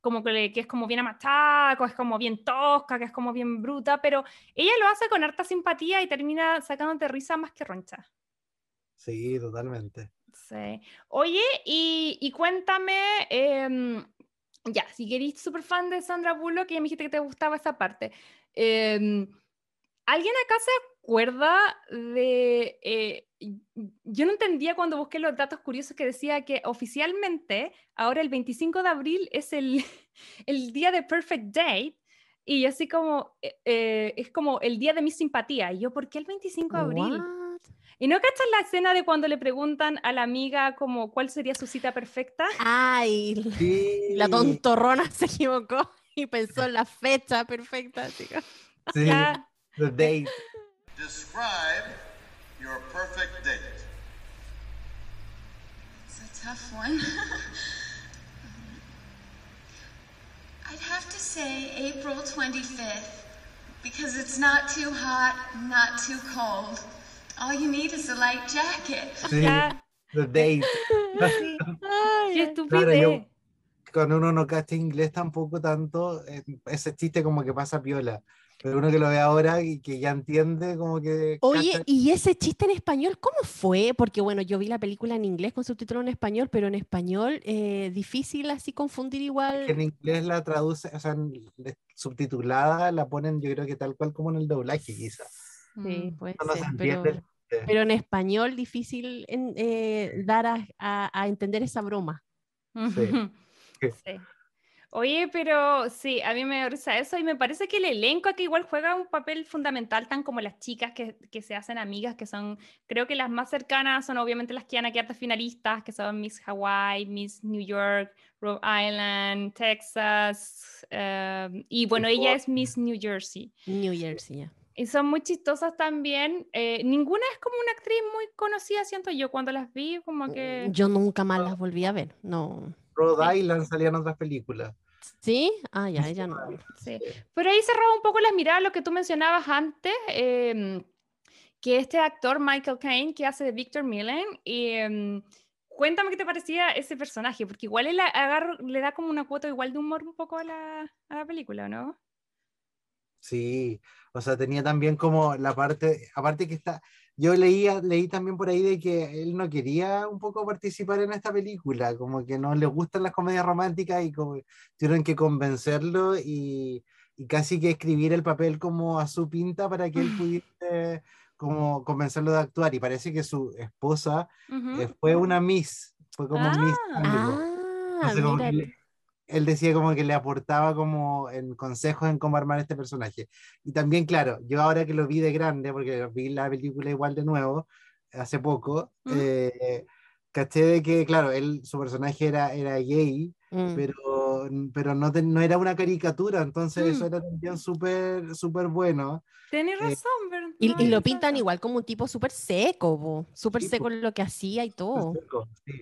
como que, que, es como bien amachaco, es como bien tosca, que es como bien bruta, pero ella lo hace con harta simpatía y termina sacándote risa más que roncha. Sí, totalmente. Sí. Oye, y, y cuéntame, em, ya, si queréis súper fan de Sandra Bullock, que ya me dijiste que te gustaba esa parte, em, ¿alguien acá se acuerda de... Eh, yo no entendía cuando busqué los datos curiosos que decía que oficialmente ahora el 25 de abril es el, el día de Perfect Date y así como eh, eh, es como el día de mi simpatía. Y yo, ¿por qué el 25 de abril? ¿Y no cachas la escena de cuando le preguntan a la amiga como cuál sería su cita perfecta? Ay, la tontorrona se equivocó y pensó en la fecha perfecta. Sí, the date. Describe your perfect date. It's a tough one. I'd have to say April 25th because it's not too hot, not too cold. All you need is a light jacket. Sí, the date. Sí. Ay, estúpido. cuando uno no cacha inglés tampoco tanto, eh, ese chiste como que pasa piola. Pero uno que lo ve ahora y que ya entiende como que... Oye, ¿y ese chiste en español cómo fue? Porque bueno, yo vi la película en inglés con subtítulo en español, pero en español eh, difícil así confundir igual. en inglés la traduce, o sea, subtitulada la ponen yo creo que tal cual como en el doblaje quizás. Sí, ser, pero, en español difícil en, eh, dar a, a, entender esa broma. Sí. sí. Oye, pero sí, a mí me risa eso y me parece que el elenco aquí igual juega un papel fundamental, tan como las chicas que, que se hacen amigas, que son, creo que las más cercanas son obviamente las que han aquí finalistas, que son Miss Hawaii, Miss New York, Rhode Island, Texas, em, y bueno, ella es Miss New Jersey. New Jersey, ya. Y son muy chistosas también. Eh, ninguna es como una actriz muy conocida, siento yo, cuando las vi, como que... Yo nunca más las volví a ver, no. Rhode Island salían otras películas. ¿Sí? Ah, ya, ella no. Sí. Pero ahí cerraba un poco las miradas lo que tú mencionabas antes, em, que este actor Michael Caine, que hace de Victor Millen, y, em, cuéntame qué te parecía ese personaje, porque igual él le da como una cuota igual de humor un poco a la, a la película, ¿no? Sí, o sea, tenía también como la parte, aparte que está, yo leía, leí también por ahí de que él no quería un poco participar en esta película, como que no le gustan las comedias románticas y como tuvieron que convencerlo y, y casi que escribir el papel como a su pinta para que él pudiese como convencerlo de actuar. Y parece que su esposa eh, fue una Miss, fue como Miss. Ah, él decía como que le aportaba como en consejos en cómo armar este personaje. Y también, claro, yo ahora que lo vi de grande, porque vi la película igual de nuevo, hace poco, eh, caché de que, claro, él, su personaje era, era gay, mm. pero, pero no, no era una caricatura, entonces eso mm. era también súper súper bueno. Tienes eh, razón, y, y, lo pintan igual como un tipo súper seco, súper seco en lo que hacía y todo. sí.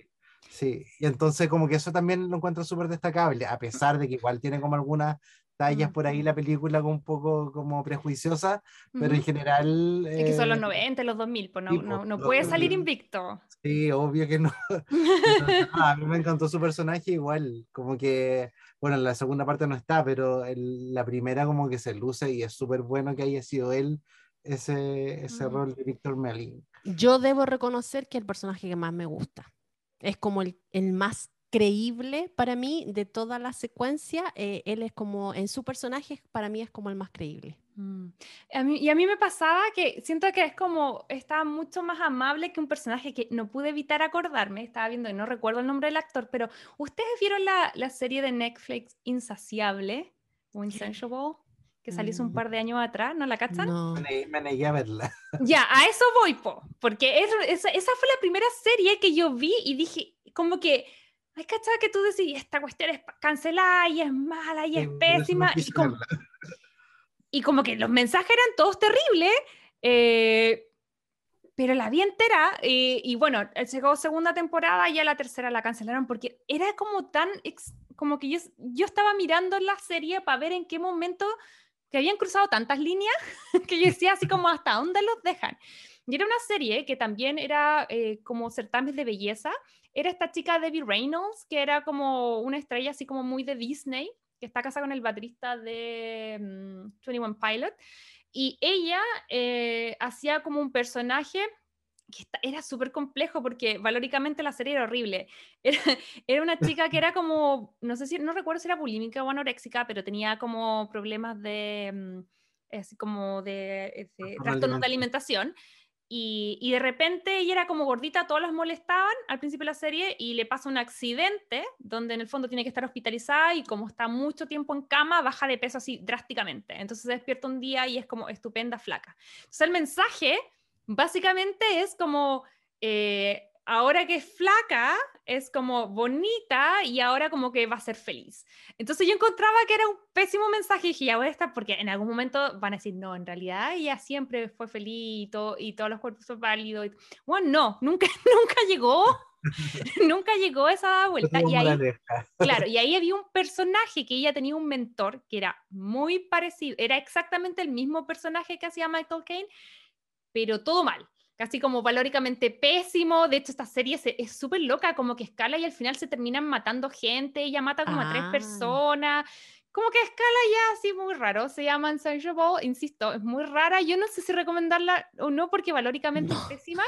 Sí, y entonces como que eso también lo encuentro súper destacable, a pesar de que igual tiene como algunas tallas por ahí la película un poco como prejuiciosa, pero en general... Es que son los 90, eh, los 2000, pues no, no, no puede salir invicto. Sí, obvio que no. a mí me encantó su personaje igual, como que, bueno, la segunda parte no está, pero la primera como que se luce y es súper bueno que haya sido él ese, ese rol de Víctor Melin. Yo debo reconocer que es el personaje que más me gusta es como el, más creíble para mí de toda la secuencia. Eh, él es como, en su personaje, para mí es como el más creíble. Mm. A mí, y a mí me pasaba que siento que es como, está mucho más amable que un personaje que no pude evitar acordarme, estaba viendo y no recuerdo el nombre del actor, pero ¿ustedes vieron la, la serie de Netflix Insaciable o Insatiable? Que salió hace un mm. par de años atrás, ¿no la cachan? No. Me, negué a verla. Ya, a eso voy, po, porque esa, fue la primera serie que yo vi y dije, como que, ay, cachada que tú decís, esta cuestión es cancelada y es mala y es pésima. Y como, y como, que los mensajes eran todos terribles, eh, pero la vi entera eh, y bueno, llegó segunda temporada y ya la tercera la cancelaron porque era como tan, como que yo, yo estaba mirando la serie para ver en qué momento que habían cruzado tantas líneas que yo decía así como hasta dónde los dejan. Y era una serie que también era eh, como certamen de belleza. Era esta chica Debbie Reynolds, que era como una estrella así como muy de Disney, que está casada con el baterista de 21 mm, Pilot. Y ella eh, hacía como un personaje que era súper complejo porque valóricamente la serie era horrible. Era, una chica que era como, no sé si, no recuerdo si era bulímica o anoréxica, pero tenía como problemas de, mm, así como de, de trastornos de alimentación. Y, y, de repente ella era como gordita, todos las molestaban al principio de la serie y le pasa un accidente donde en el fondo tiene que estar hospitalizada y como está mucho tiempo en cama, baja de peso así drásticamente. Entonces se despierta un día y es como estupenda, flaca. Entonces el mensaje básicamente es como, eh, ahora que es flaca, es como bonita y ahora como que va a ser feliz. Entonces yo encontraba que era un pésimo mensaje y dije, ya voy a estar, porque en algún momento van a decir, no, en realidad ella siempre fue feliz y, todo, y todos los cuerpos son válidos. Bueno, no, nunca, nunca llegó. nunca llegó esa vuelta. Y ahí, claro, y ahí había un personaje que ella tenía un mentor que era muy parecido, era exactamente el mismo personaje que hacía Michael Caine, pero todo mal, casi como valóricamente pésimo. De hecho, esta serie es súper loca, como que escala y al final se terminan matando gente, ella mata como a tres ah. personas. Como que escala ya así muy raro, se llama Insatiable, insisto, es muy rara. Yo no sé si recomendarla o no porque valóricamente es pésima.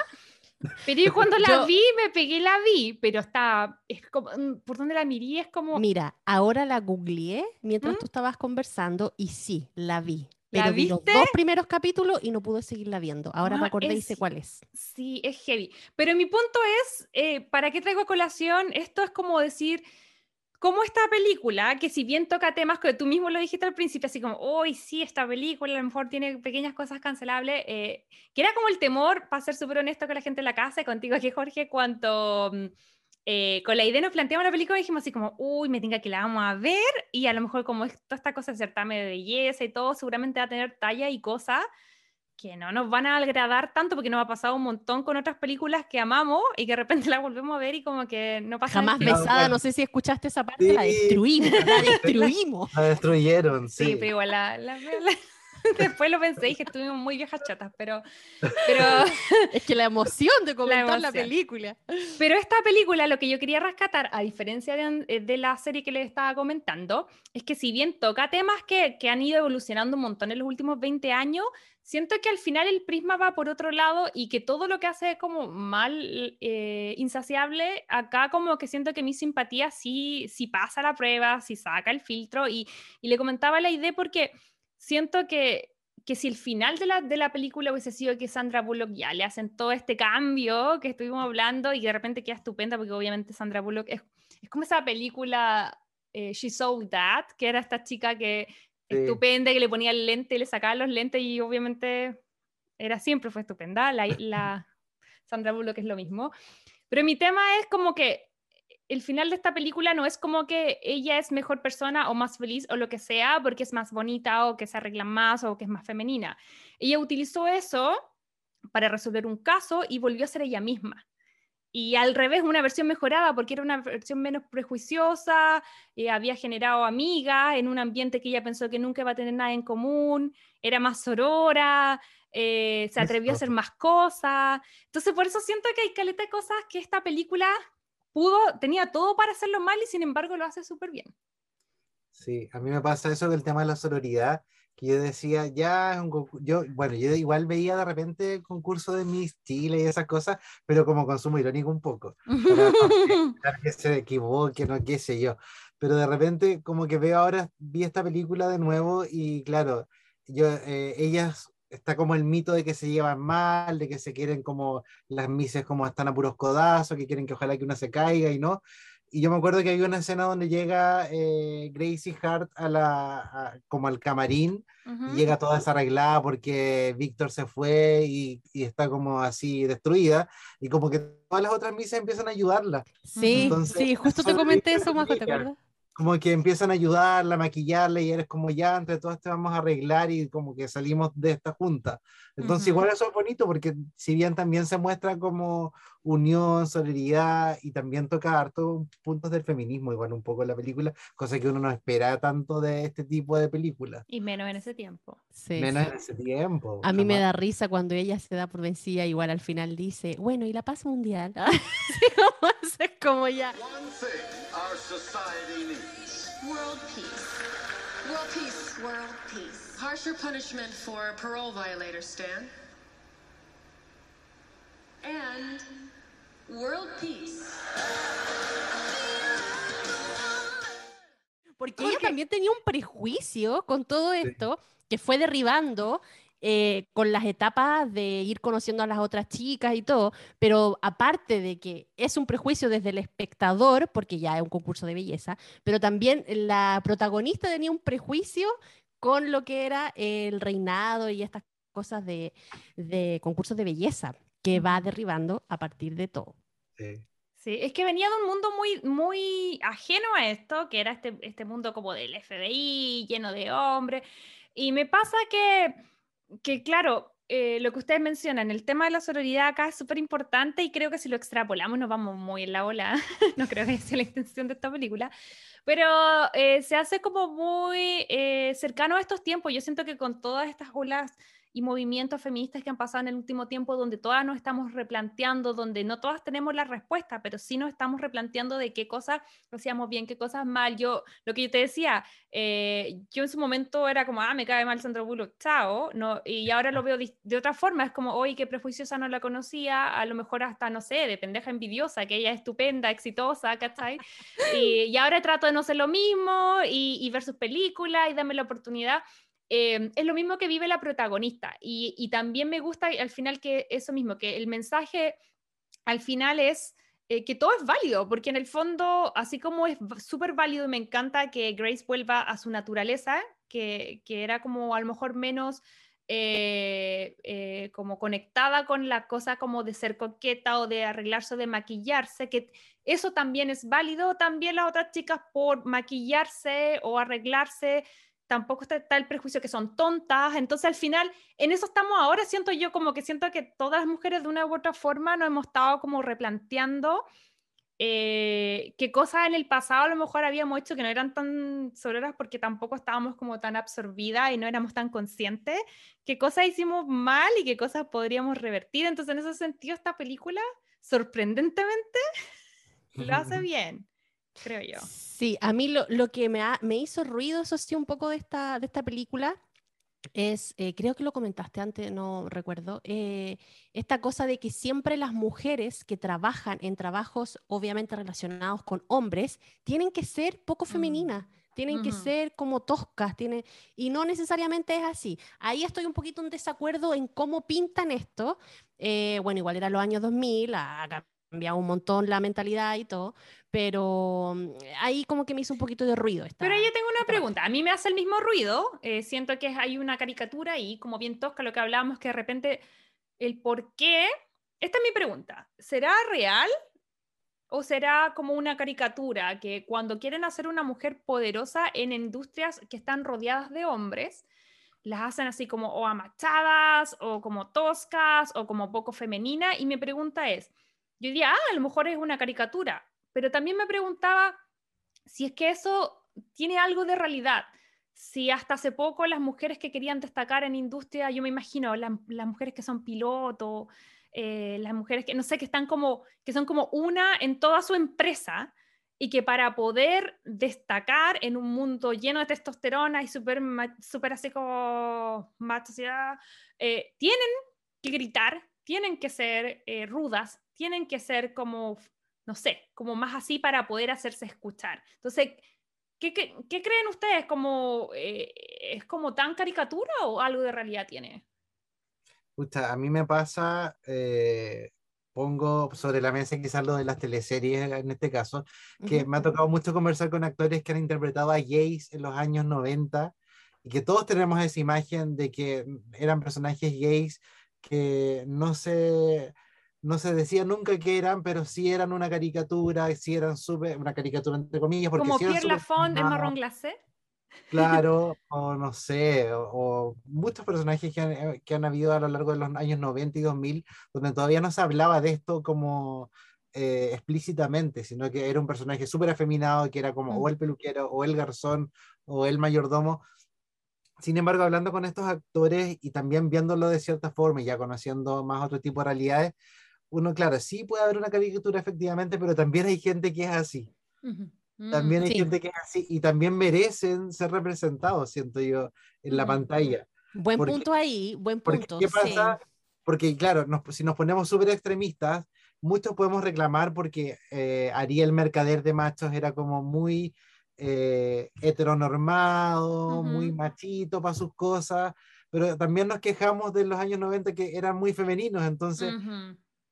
Pero yo cuando la vi, me pegué la vi, pero está, es como, mm, por donde la miré es como... Mira, ahora la googleé mientras ¿Mm? tú estabas conversando y sí, la vi. Pero vi los dos primeros capítulos y no pude seguirla viendo. Ahora me acordé y sé cuál es. Sí, es heavy. Pero mi punto es, eh, ¿para qué traigo colación? Esto es como decir, ¿cómo esta película, que si bien toca temas que tú mismo lo dijiste al principio, así como, hoy sí, esta película a lo mejor tiene pequeñas cosas cancelables, eh, que era como el temor, para ser súper honesto con la gente en la casa, y contigo aquí, Jorge, cuanto... Mm, eh, con la idea nos planteamos la película y dijimos así como, uy, me tenga que la vamos a ver y a lo mejor como toda esta cosa de certamen de belleza y todo, seguramente va a tener talla y cosas que no nos van a agradar tanto porque nos ha pasado un montón con otras películas que amamos y que de repente la volvemos a ver y como que no pasa Jamás besada, no sé si escuchaste esa parte, la destruimos, la destruimos. La destruyeron, sí. Sí, pero igual la, la Después lo pensé y dije, estuvimos muy viejas chatas, pero, pero... es que la emoción de comentar la, película. Pero esta película, lo que yo quería rescatar, a diferencia de, eh, de, la serie que les estaba comentando, es que si bien toca temas que, que han ido evolucionando un montón en los últimos 20 años, siento que al final el prisma va por otro lado y que todo lo que hace es como mal, eh, insaciable, acá como que siento que mi simpatía sí, sí pasa la prueba, sí saca el filtro y, y le comentaba la idea porque siento que, que si el final de la, de la película hubiese sido que Sandra Bullock ya le hacen todo este cambio que estuvimos hablando y de repente queda estupenda, porque obviamente Sandra Bullock es, es como esa película eh, She Sold That, que era esta chica que estupenda, que le ponía el lente y le sacaba los lentes y obviamente era siempre, fue estupenda. La, la Sandra Bullock es lo mismo. Pero mi tema es como que el final de esta película no es como que ella es mejor persona o más feliz o lo que sea porque es más bonita o que se arregla más o que es más femenina. Ella utilizó eso para resolver un caso y volvió a ser ella misma. Y al revés, una versión mejorada porque era una versión menos prejuiciosa, eh, había generado amigas en un ambiente que ella pensó que nunca iba a tener nada en común, era más sorora, eh, se atrevió a hacer más cosas. Entonces, por eso siento que hay caleta de cosas que esta película pudo, tenía todo para hacerlo mal y sin embargo lo hace súper bien. Sí, a mí me pasa eso del tema de la sororidad, que yo decía, ya es un yo, bueno, yo igual veía de repente el concurso de Miss Chile y esas cosas, pero como consumo irónico un poco, para que se equivoque, no qué sé yo, pero de repente como que veo ahora, vi esta película de nuevo y claro, yo, eh, ellas está como el mito de que se llevan mal, de que se quieren como las mises como están a puros codazos, que quieren que ojalá que una se caiga y no. Y yo me acuerdo que había una escena donde llega eh, Gracie Hart a la, como al camarín y llega toda desarreglada porque Víctor se fue y, y, está como así destruida y como que todas las otras misas empiezan a ayudarla. Sí, sí, justo te comenté eso, Majo, ¿te acuerdas? Como que empiezan a ayudarla, a maquillarla y eres como ya, entre todas te vamos a arreglar y como que salimos de esta junta. Entonces igual eso es bonito porque si bien también se muestra como unión, solidaridad y también toca harto puntos del feminismo igual un poco en la película, cosa que uno no espera tanto de este tipo de películas. Y menos en ese tiempo. Sí, menos en ese tiempo. A mí me da risa cuando ella se da por vencida, igual al final dice, bueno, ¿y la paz mundial? es como ya... World peace. World peace. World peace. Harsher punishment for parole violators, Stan. And world peace. Porque ella también tenía un prejuicio con todo esto que fue derribando eh, con las etapas de ir conociendo a las otras chicas y todo, pero aparte de que es un prejuicio desde el espectador, porque ya es un concurso de belleza, pero también la protagonista tenía un prejuicio con lo que era el reinado y estas cosas de, de concursos de belleza que va derribando a partir de todo. Sí. Sí, es que venía de un mundo muy, muy ajeno a esto, que era este, este mundo como del FBI, lleno de hombres. Y me pasa que que claro, eh, lo que ustedes mencionan, el tema de la sororidad acá es súper importante y creo que si lo extrapolamos nos vamos muy en la ola, no creo que sea la intención de esta película, pero eh, se hace como muy eh, cercano a estos tiempos. Yo siento que con todas estas olas y movimientos feministas que han pasado en el último tiempo, donde todas nos estamos replanteando, donde no todas tenemos la respuesta, pero sí nos estamos replanteando de qué cosas hacíamos bien, qué cosas mal. Yo, lo que yo te decía, eh, yo en su momento era como, ah, me cae mal Sandra Bullock, chao, no, y ahora lo veo de, otra forma, es como, oye, qué prejuiciosa no la conocía, a lo mejor hasta, no sé, de pendeja envidiosa, que ella es estupenda, exitosa, ¿cachai? Y, y ahora trato de no ser lo mismo y, y ver sus películas y darme la oportunidad. Em, es lo mismo que vive la protagonista. Y, también me gusta al final que eso mismo, que el mensaje al final es eh, que todo es válido, porque en el fondo, así como es súper válido me encanta que Grace vuelva a su naturaleza, que, era como a lo mejor menos... Eh, eh, como conectada con la cosa como de ser coqueta o de arreglarse o de maquillarse, que eso también es válido, también las otras chicas por maquillarse o arreglarse tampoco está, el prejuicio que son tontas, entonces al final en eso estamos ahora, siento yo como que siento que todas las mujeres de una u otra forma nos hemos estado como replanteando eh, qué cosas en el pasado a lo mejor habíamos hecho que no eran tan sonoras porque tampoco estábamos como tan absorbidas y no éramos tan conscientes, qué cosas hicimos mal y qué cosas podríamos revertir, entonces en ese sentido esta película sorprendentemente lo hace bien creo yo. Sí, a mí lo, lo que me, me, hizo ruido, eso sí, un poco de esta, de esta película, es, eh, creo que lo comentaste antes, no recuerdo, eh, esta cosa de que siempre las mujeres que trabajan en trabajos obviamente relacionados con hombres tienen que ser poco mm. femeninas. Tienen que ser como toscas, tienen... y no necesariamente es así. Ahí estoy un poquito en desacuerdo en cómo pintan esto. Eh, bueno, igual era los años 2000, a cambiado un montón la mentalidad y todo, pero mm, ahí como que me hizo un poquito de ruido. pero yo tengo una pregunta, a mí me hace el mismo ruido, eh, siento que hay una caricatura y como bien tosca lo que hablábamos, que de repente el por qué, esta es mi pregunta, ¿será real o será como una caricatura que cuando quieren hacer una mujer poderosa en industrias que están rodeadas de hombres, las hacen así como o amachadas o como toscas o como poco femenina y mi pregunta es, yo diría, ah, a lo mejor es una caricatura, pero también me preguntaba si es que eso tiene algo de realidad. Si hasta hace poco las mujeres que querían destacar en industria, yo me imagino, las mujeres que son pilotos, eh, las mujeres que, no sé, que están como, que son como una en toda su empresa y que para poder destacar en un mundo lleno de testosterona y súper super así como machosidad, eh, tienen que gritar, tienen que ser eh, rudas, tienen que ser como, no sé, como más así para poder hacerse escuchar. Entonces, ¿qué, qué, creen ustedes? ¿Como, eh, ¿Es como tan caricatura o algo de realidad tiene? a mí me pasa, eh, pongo sobre la mesa quizás lo de las teleseries en este caso, que me ha tocado mucho conversar con actores que han interpretado a gays en los años 90 y que todos tenemos esa imagen de que eran personajes gays que no se no se decía nunca que eran, pero sí eran una caricatura, sí eran súper, una caricatura entre comillas. Porque Como Pierre Lafont en Marrón Glacé. Claro, o no sé, o, muchos personajes que han, eh, que han, habido a lo largo de los años 90 y 2000, donde todavía no se hablaba de esto como eh, explícitamente, sino que era un personaje súper afeminado, que era como o el peluquero, o el garzón, o el mayordomo. Sin embargo, hablando con estos actores y también viéndolo de cierta forma y ya conociendo más otro tipo de realidades, uno, claro, sí puede haber una caricatura efectivamente, pero también hay gente que es así. También hay mm, gente que es así y también merecen ser representados, siento yo, en la pantalla. Buen punto ahí, buen punto. ¿Qué pasa? Porque, claro, si nos ponemos súper extremistas, muchos podemos reclamar porque eh, Ariel Mercader de Machos era como muy eh, heteronormado, muy machito para sus cosas, pero también nos quejamos de los años 90 que eran muy femeninos, entonces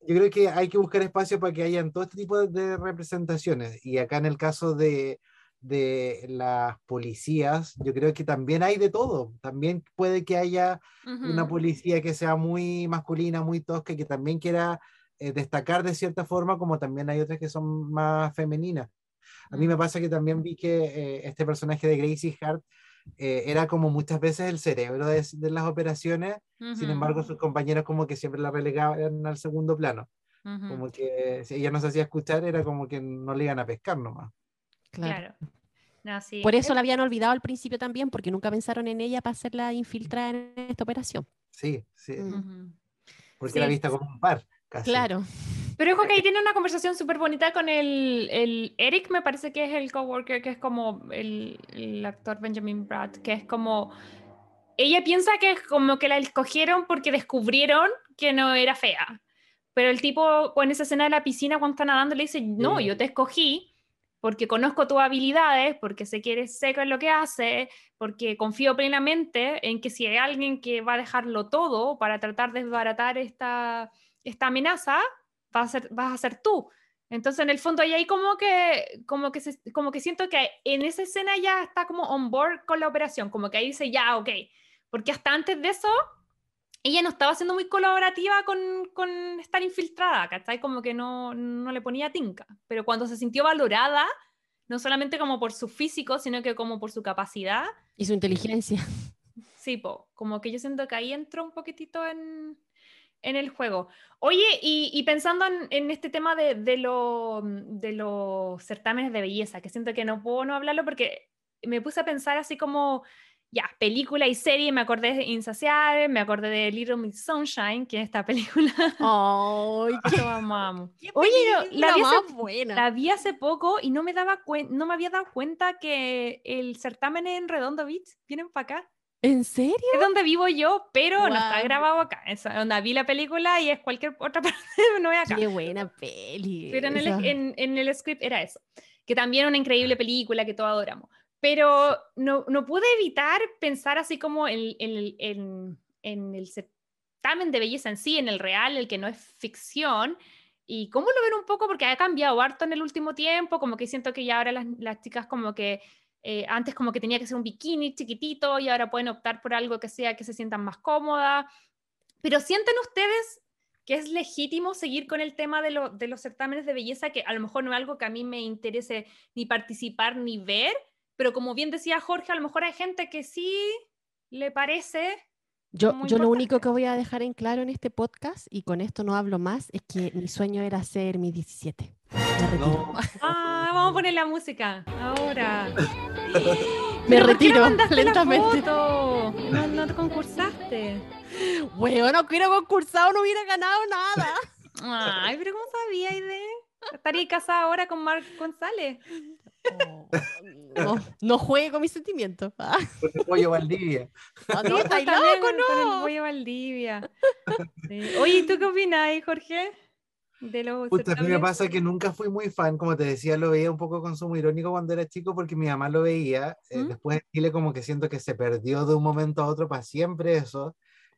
yo creo que hay que buscar espacio para que hayan todo este tipo de, representaciones. Y acá en el caso de, de, las policías, yo creo que también hay de todo. También puede que haya una policía que sea muy masculina, muy tosca, y que también quiera eh, destacar de cierta forma, como también hay otras que son más femeninas. A mí me pasa que también vi que eh, este personaje de Gracie Hart eh, era como muchas veces el cerebro de, las operaciones, sin embargo sus compañeros como que siempre la relegaban al segundo plano. Como que si ella no se hacía escuchar era como que no le iban a pescar nomás. Claro. Por eso la habían olvidado al principio también, porque nunca pensaron en ella para hacerla infiltrada en esta operación. Sí, sí. Porque era vista como un par. Casi. Claro. Pero ojo que ahí tiene una conversación súper bonita con el, el, Eric, me parece que es el coworker, que es como el, el, actor Benjamin Bratt, que es como... Ella piensa que es como que la escogieron porque descubrieron que no era fea. Pero el tipo, en esa escena de la piscina, cuando está nadando, le dice, no, yo te escogí porque conozco tus habilidades, porque sé que eres seco en lo que hace, porque confío plenamente en que si hay alguien que va a dejarlo todo para tratar de desbaratar esta, esta amenaza, vas a ser, vas a ser tú. Entonces, en el fondo, ahí como que, como, que como que siento que en esa escena ya está como on board con la operación, como que ahí dice, ya, ok, porque hasta antes de eso, ella no estaba siendo muy colaborativa con, con estar infiltrada, ¿cachai? Como que no, no le ponía tinca, pero cuando se sintió valorada, no solamente como por su físico, sino que como por su capacidad. Y su inteligencia. Sí, po, como que yo siento que ahí entró un poquitito en, en el juego. Oye, y, pensando en, este tema de, de, de, los certámenes de belleza, que siento que no puedo no hablarlo porque me puse a pensar así como, ya, película y serie, me acordé de Insaciable, me acordé de Little Miss Sunshine, que es esta película. ¡Ay, qué mamá! Oye, la vi, hace, buena. la vi hace poco y no me, daba no me había dado cuenta que el certamen en Redondo Beach, vienen para acá. ¿En serio? Es donde vivo yo, pero no está grabado acá. Es donde vi la película y es cualquier otra parte, no es acá. Qué buena peli. Pero en el, en, el, script era eso. Que también una increíble película que todos adoramos. Pero no, no pude evitar pensar así como en, en, en el certamen de belleza en sí, en el real, el que no es ficción, y cómo lo ven un poco, porque ha cambiado harto en el último tiempo, como que siento que ya ahora las, las chicas como que eh, antes como que tenía que ser un bikini chiquitito y ahora pueden optar por algo que sea que se sientan más cómoda. Pero sienten ustedes que es legítimo seguir con el tema de, de los certámenes de belleza, que a lo mejor no es algo que a mí me interese ni participar ni ver, pero como bien decía Jorge, a lo mejor hay gente que sí le parece yo, yo lo único que voy a dejar en claro en este podcast, y con esto no hablo más, es que mi sueño era ser mi 17. Ah, vamos a poner la música ahora. Me retiro lentamente. No, no te concursaste. Bueno, no quiero concursar, no hubiera ganado nada. Ay, pero ¿cómo sabía, Aide? Estaría casada ahora con Marc González. Oh, no, no juegue con mis sentimientos. Ah. Con el pollo Valdivia. No, está loco, no. Con el pollo Valdivia. Oye, ¿tú qué opinas, Jorge? De los Justo a mí me pasa que nunca fui muy fan, como te decía, lo veía un poco consumo irónico cuando era chico porque mi mamá lo veía. Eh, ¿Mm? después en Chile como que siento que se perdió de un momento a otro para siempre eso.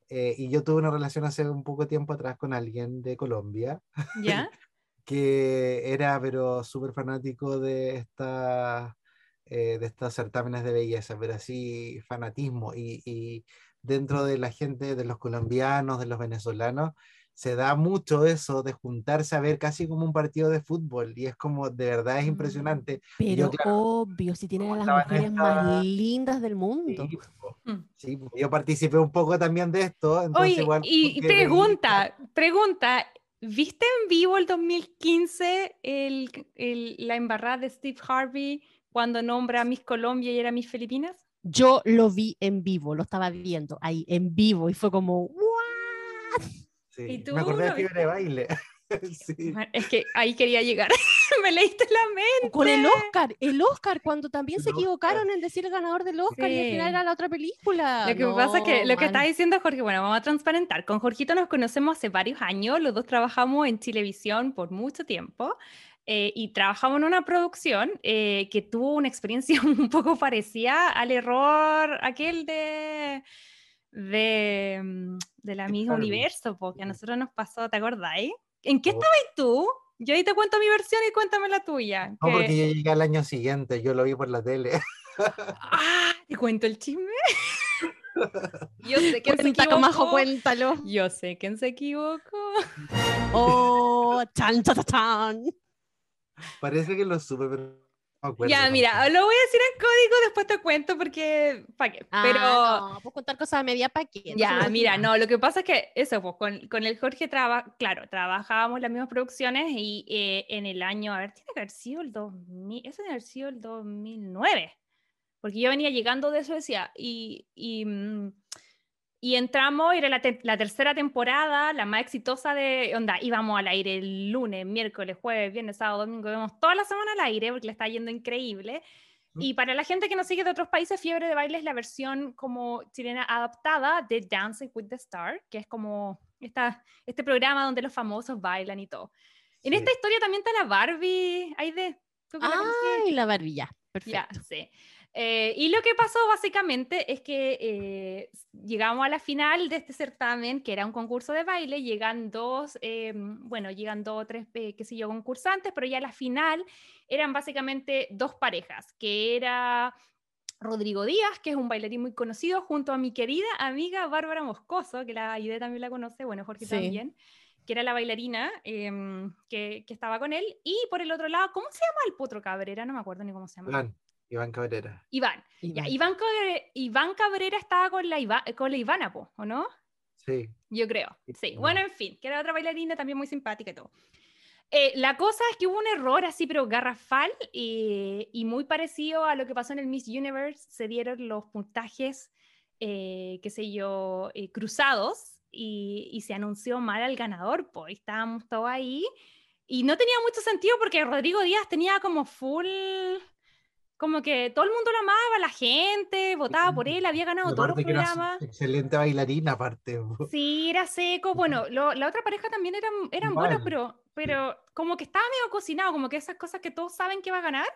Eh, y yo tuve una relación hace un poco tiempo atrás con alguien de Colombia. ¿Ya? que era pero súper fanático de, esta, eh, de estos certámenes de belleza, pero así fanatismo. Y, y, dentro de la gente, de los colombianos, de los venezolanos, se da mucho eso de juntarse a ver casi como un partido de fútbol y es como, de verdad es mm, impresionante. Pero obvio, si tienen a las mujeres más lindas del mundo. Sí, mm. yo participé un poco también de esto. Oye, y pregunta, pregunta, ¿Viste en vivo el 2015 el, el, la embarrada de Steve Harvey cuando nombra a Miss Colombia y era Miss Filipinas? Yo lo vi en vivo, lo estaba viendo ahí en vivo y fue como, ¿what? Sí, ¿Y tú me acordé de de baile. sí. Es que ahí quería llegar. me leíste la mente. Con el Oscar, el Oscar, cuando también se equivocaron en decir el ganador del Oscar y al final era la otra película. Lo que pasa es que lo que está diciendo Jorge, bueno, vamos a transparentar. Con Jorgito nos conocemos hace varios años, los dos trabajamos en Chilevisión por mucho tiempo. Eh, y trabajamos en una producción eh, que tuvo una experiencia un poco parecida al error aquel de de, mm, de la misma universo, porque a nosotros nos pasó, ¿te acordáis? ¿En qué oh. estabas tú? Yo ahí te cuento mi versión y cuéntame la tuya. No, porque yo llegué al año siguiente, yo lo vi por la tele. ah, ¿te cuento el chisme? Yo sé quién se equivocó. Majo, cuéntalo. Yo sé quién se equivocó. Oh, chan, chan, chan. Parece que lo supe, pero ya, mira, lo voy a decir en código, después te cuento porque, ¿para qué? Ah, Pero... No, puedo contar cosas a media para qué. Ya, mira, no, lo que pasa es que eso, pues con, con el Jorge, traba, claro, trabajábamos las mismas producciones y eh, en el año, a ver, tiene que haber sido el 2000, eso debe haber sido el 2009, porque yo venía llegando de Suecia y... y mm, y entramos, era la, la, tercera temporada, la más exitosa de Onda. Íbamos al aire el lunes, miércoles, jueves, viernes, sábado, domingo. Vemos toda la semana al aire porque le está yendo increíble. Y para la gente que nos sigue de otros países, Fiebre de Baile es la versión como chilena adaptada de Dancing with the Star, que es como esta, este programa donde los famosos bailan y todo. En esta historia también está la Barbie. Ay, de. Ay, la, Barbie, ya. Perfecto. Ya, sí. Eh, y lo que pasó básicamente es que eh, llegamos a la final de este certamen, que era un concurso de baile, llegan dos, eh, bueno, llegan dos o tres, qué sé yo, concursantes, pero ya a la final eran básicamente dos parejas, que era Rodrigo Díaz, que es un bailarín muy conocido, junto a mi querida amiga Bárbara Moscoso, que la idea también la conoce, bueno, Jorge también que era la bailarina em, que, que, estaba con él, y por el otro lado, ¿cómo se llama el potro Cabrera? No me acuerdo ni cómo se llama. Iván Cabrera. Iván. Iván. Iván, Cabrera, estaba con la, con la Ivana, ¿o no? Sí. Yo creo. Sí. Bueno, en fin, que era otra bailarina también muy simpática y todo. Eh, la cosa es que hubo un error así, pero garrafal y, y, muy parecido a lo que pasó en el Miss Universe. Se dieron los puntajes, eh, qué sé yo, eh, cruzados y, y, se anunció mal al ganador. Pues estábamos todos ahí y no tenía mucho sentido porque Rodrigo Díaz tenía como full como que todo el mundo lo amaba, la gente votaba por él, había ganado todos los programas. Excelente bailarina, aparte. Sí, era seco. Bueno, la otra pareja también eran, eran buenos, pero, pero como que estaba medio cocinado, como que esas cosas que todos saben que va a ganar.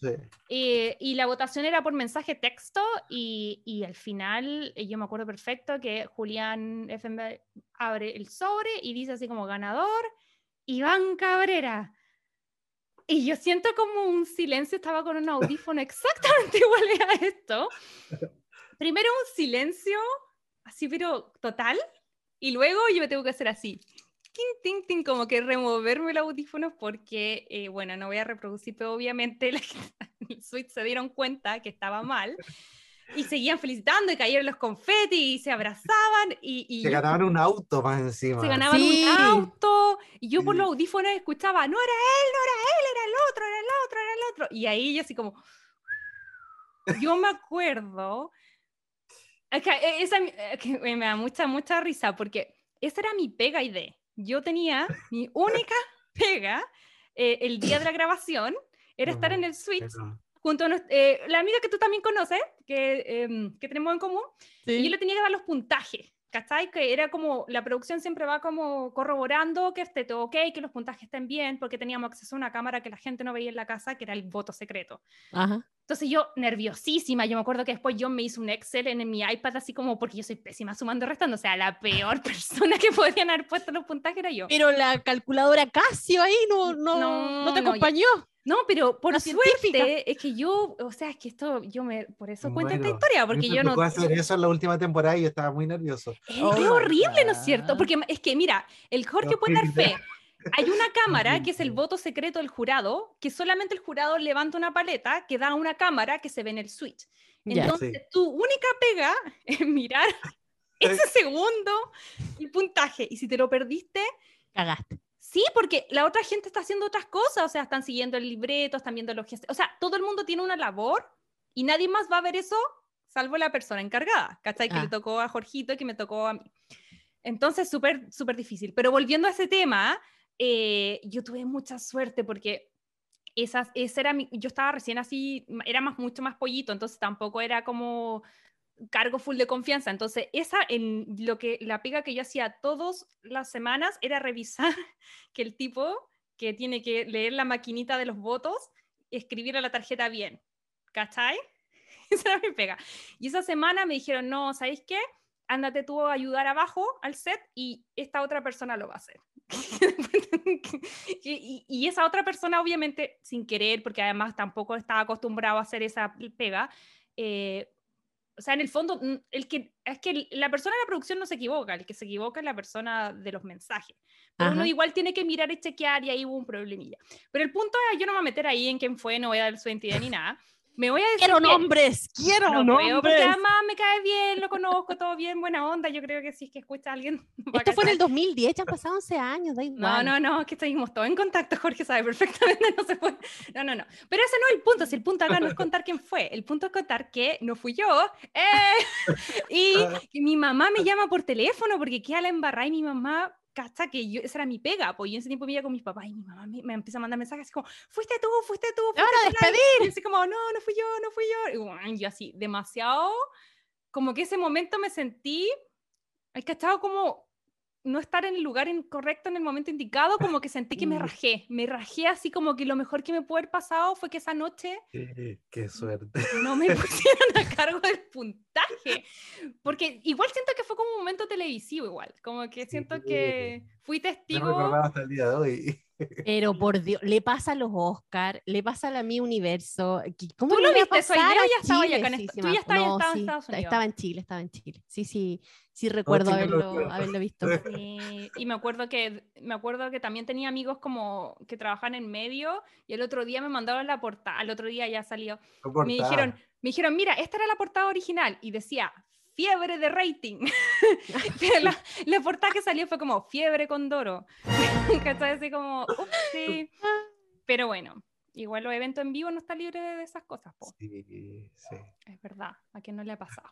Sí. Eh, y la votación era por mensaje texto y, y, al final eh, yo me acuerdo perfecto que Julián FMB abre el sobre y dice así como ganador Iván Cabrera. Y yo siento como un silencio, estaba con un audífono exactamente igual a esto. Primero un silencio, así pero total, y luego yo me tengo que hacer así. Ting, como que removerme el audífono porque, eh, bueno, no voy a reproducir, pero obviamente la, el suite se dieron cuenta que estaba mal y seguían felicitando y cayeron los confetis y se abrazaban y, se ganaban un auto más encima. Se ganaban un auto y yo por los audífonos escuchaba, no era él, no era él, era el otro, era el otro, era el otro. Y ahí yo así como, yo me acuerdo, e, esa, me da mucha, mucha risa porque esa era mi pega ID. Yo tenía mi única pega eh, el día de la grabación, era estar en el Switch junto a eh, la amiga que tú también conoces, que, em, que tenemos en común, y yo le tenía que dar los puntajes. ¿Cachai? Que era como, la producción siempre va como corroborando que esté todo ok, que los puntajes estén bien, porque teníamos acceso a una cámara que la gente no veía en la casa, que era el voto secreto. Entonces yo, nerviosísima, yo me acuerdo que después yo me hice un Excel en, mi iPad, así como, porque yo soy pésima sumando y restando, o sea, la peor persona que podrían haber puesto los puntajes era yo. Pero la calculadora Casio ahí no, no, no, te acompañó. No, pero por suerte es que yo, o sea, es que esto, yo me, por eso cuento esta historia, porque yo no... hacer eso en la última temporada y yo estaba muy nervioso. Es, oh horrible, ¿no es cierto? Porque es que, mira, el Jorge puede dar fe. Hay una cámara que es el voto secreto del jurado, que solamente el jurado levanta una paleta que da una cámara que se ve en el switch. Entonces, tu única pega es mirar ese segundo el puntaje. Y si te lo perdiste, cagaste. Sí, porque la otra gente está haciendo otras cosas, o sea, están siguiendo el libreto, están viendo los gestos, o sea, todo el mundo tiene una labor y nadie más va a ver eso salvo la persona encargada, ¿cachai? Que le ah. tocó a Jorgito y que me tocó a mí. Entonces, súper, súper difícil. Pero volviendo a ese tema, eh, yo tuve mucha suerte porque esas, esa era mi, yo estaba recién así, era más, mucho más pollito, entonces tampoco era como cargo full de confianza. Entonces, esa en lo que la pega que yo hacía todas las semanas era revisar que el tipo que tiene que leer la maquinita de los votos, escribiera la tarjeta bien. ¿Cachai? Esa era mi pega. Y esa semana me dijeron, no, ¿sabéis qué? Ándate tú a ayudar abajo al set y esta otra persona lo va a hacer. y, y, esa otra persona, obviamente, sin querer, porque además tampoco estaba acostumbrado a hacer esa pega, eh, o sea, en el fondo, el que, es que la persona de la producción no se equivoca, el que se equivoca es la persona de los mensajes. Pero uno igual tiene que mirar y chequear y ahí hubo un problemilla. Pero el punto es, yo no me voy a meter ahí en quién fue, no voy a dar su identidad ni nada. Me voy a decir quiero nombres, quiero no nombres. Puedo, porque además me cae bien, lo conozco, todo bien, buena onda. Yo creo que si es que escucha a alguien. Esto fue en el 2010, ya han pasado 11 años, da igual. No, no, no, es que estuvimos todos en contacto, Jorge sabe perfectamente, no se puede. No, no, no. Pero ese no es el punto, si el punto acá no es contar quién fue, el punto es contar que no fui yo. Eh, y, y mi mamá me llama por teléfono porque queda la embarrada y mi mamá ¿Cacha? Que yo, esa era mi pega, pues yo en ese tiempo vivía con mis papás y mi mamá me, empieza a mandar mensajes así como, fuiste tú, fuiste tú, fuiste ¡Ahora despedir! Y así como, no, no fui yo, no fui yo. Y yo así, demasiado, como que ese momento me sentí, hay cachado como no estar en el lugar incorrecto en el momento indicado, como que sentí que me rajé, me rajé así como que lo mejor que me pudo haber pasado fue que esa noche... Qué, suerte. No me pusieron a cargo del puntaje, porque igual siento que fue como un momento televisivo igual, como que siento que fui testigo... No hasta el día de hoy. Pero por Dios, le pasa a los Oscar, le pasa a la mi universo. ¿Cómo ¿Tú lo viste eso? Yo ya estaba ya con esto. Tú ya estabas no, en Estados Unidos. Estaba en Chile, estaba en Chile. Sí, sí, sí recuerdo haberlo, haberlo, visto. y me acuerdo que me acuerdo que también tenía amigos como que trabajan en medio y el otro día me mandaron la portada, el otro día ya salió. Me dijeron, me dijeron, mira, esta era la portada original y decía fiebre de rating. la, la, portada que salió fue como fiebre con Doro. ¿Cachai? Así como, sí. Pero bueno, igual los eventos en vivo no está libre de esas cosas. Po. Sí, sí. Es verdad, a quién no le ha pasado.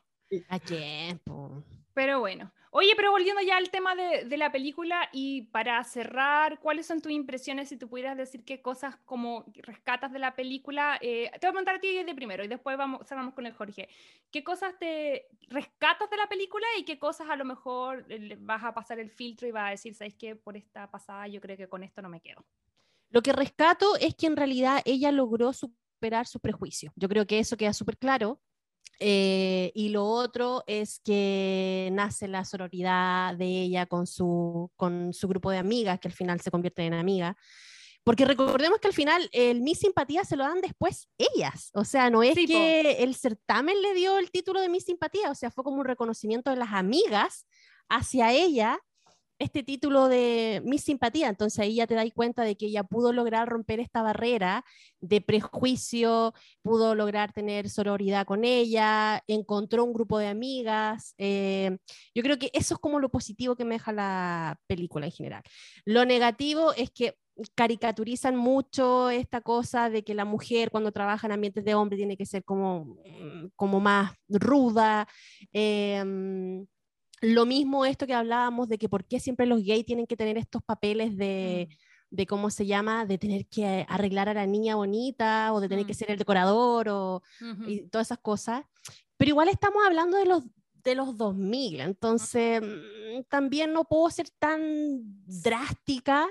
A tiempo. Pero bueno. Oye, pero volviendo ya al tema de, de, la película y para cerrar, ¿cuáles son tus impresiones si tú pudieras decir qué cosas como rescatas de la película? Eh, te voy a preguntar a ti de primero y después vamos, cerramos con el Jorge. ¿Qué cosas te rescatas de la película y qué cosas a lo mejor vas a pasar el filtro y vas a decir, ¿sabes qué? Por esta pasada yo creo que con esto no me quedo. Lo que rescato es que en realidad ella logró superar su prejuicio. Yo creo que eso queda súper claro Eh, y lo otro es que nace la sororidad de ella con su, con su grupo de amigas, que al final se convierten en amigas. Porque recordemos que al final el Miss Simpatía se lo dan después ellas. O sea, no es que el certamen le dio el título de Miss Simpatía, o sea, fue como un reconocimiento de las amigas hacia ella este título de mi simpatía. Entonces ahí ya te das cuenta de que ella pudo lograr romper esta barrera de prejuicio, pudo lograr tener sororidad con ella, encontró un grupo de amigas. Eh, yo creo que eso es como lo positivo que me deja la película en general. Lo negativo es que caricaturizan mucho esta cosa de que la mujer cuando trabaja en ambientes de hombre tiene que ser como, mm, como más ruda. Eh, lo mismo esto que hablábamos de que por qué siempre los gays tienen que tener estos papeles de, mm. de cómo se llama, de tener que arreglar a la niña bonita o de tener que mm. ser el decorador o y todas esas cosas. Pero igual estamos hablando de los de los 2000, entonces mm, también no puedo ser tan drástica.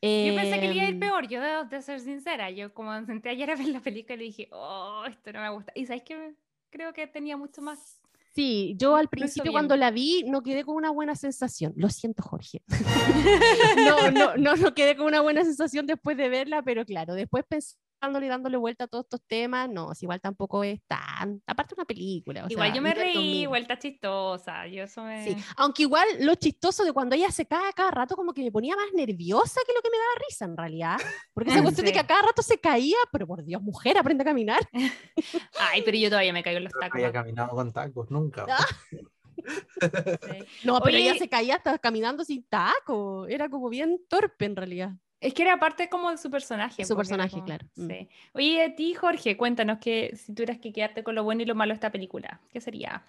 Yo pensé que iba a ir em, peor, yo de, de ser sincera, yo como senté ayer a ver la película y dije, oh, esto no me gusta. Y sabes que creo que tenía mucho más Sí, yo al principio cuando la vi no quedé con una buena sensación. Lo siento, Jorge. no, no, no, no quedé con una buena sensación después de verla, pero claro, después pensé dándole dándole vuelta a todos estos temas, no, igual tampoco es tan, aparte una película. igual yo me reí, vuelta chistosa, yo eso me... Sí, aunque igual lo chistoso de cuando ella se cae a cada rato como que me ponía más nerviosa que lo que me daba risa en realidad, porque esa cuestión de que a cada rato se caía, pero por Dios, mujer, aprende a caminar. Ay, pero yo todavía me caigo en los tacos. No había caminado con tacos, nunca. Ah. No, pero ella se caía hasta caminando sin taco, era como bien torpe en realidad. Es que era parte como de su personaje. Su personaje, claro. Mm. Sí. Oye, a ti, Jorge, cuéntanos que si tuvieras que quedarte con lo bueno y lo malo de esta película, ¿qué sería?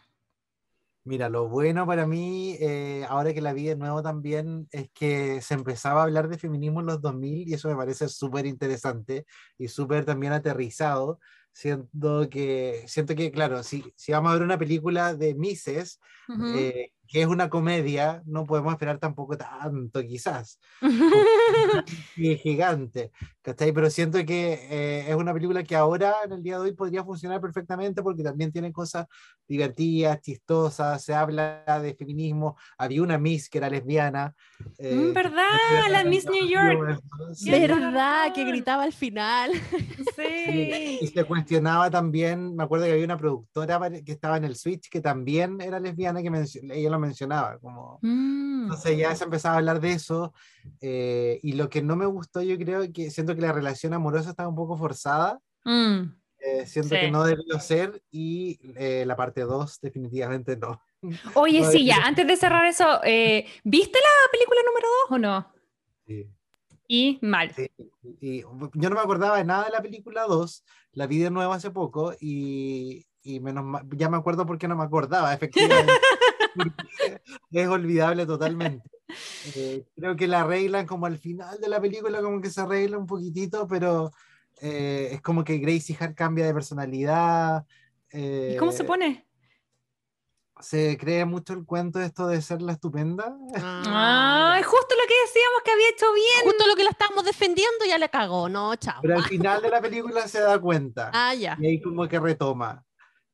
Mira, lo bueno para mí, eh, ahora que la vi de nuevo también, es que se empezaba a hablar de feminismo en los 2000 y eso me parece súper interesante y súper también aterrizado. Siento que, siento que claro, si, si vamos a ver una película de Mises, que es una comedia, no podemos esperar tampoco tanto, quizás. es gigante, ¿cachai? Pero siento que eh, es una película que ahora, en el día de hoy, podría funcionar perfectamente porque también tiene cosas divertidas, chistosas, se habla de feminismo. Había una Miss que era lesbiana. Eh, ¿Verdad? La Miss New York. ¿Verdad? Que gritaba al final. Sí. Y se cuestionaba también, me acuerdo que había una productora que estaba en el Switch que también era lesbiana, que ella lo mencionaba. Como... Mm. Entonces ya se empezaba a hablar de eso. Eh, y lo que no me gustó, yo creo que siento que la relación amorosa estaba un poco forzada. Mm. Eh, siento que no debió ser. Y eh, la parte 2, definitivamente no. Oye, sí, ya, antes de cerrar eso, ¿viste la película número 2 o no? Sí. Y mal. Y yo no me acordaba de nada de la película 2, la vi de nuevo hace poco y, y menos ya me acuerdo porque no me acordaba, efectivamente. es olvidable totalmente. Eh, creo que la arreglan como al final de la película, como que se arregla un poquitito, pero eh, es como que Gracie Hart cambia de personalidad. ¿Y cómo se eh, pone? Se cree mucho el cuento de esto de ser la estupenda. Ah, es justo lo que decíamos que había hecho bien. Justo lo que la estábamos defendiendo ya le cagó, no, chao. Pero al final de la película se da cuenta. Ah, ya. Y ahí como que retoma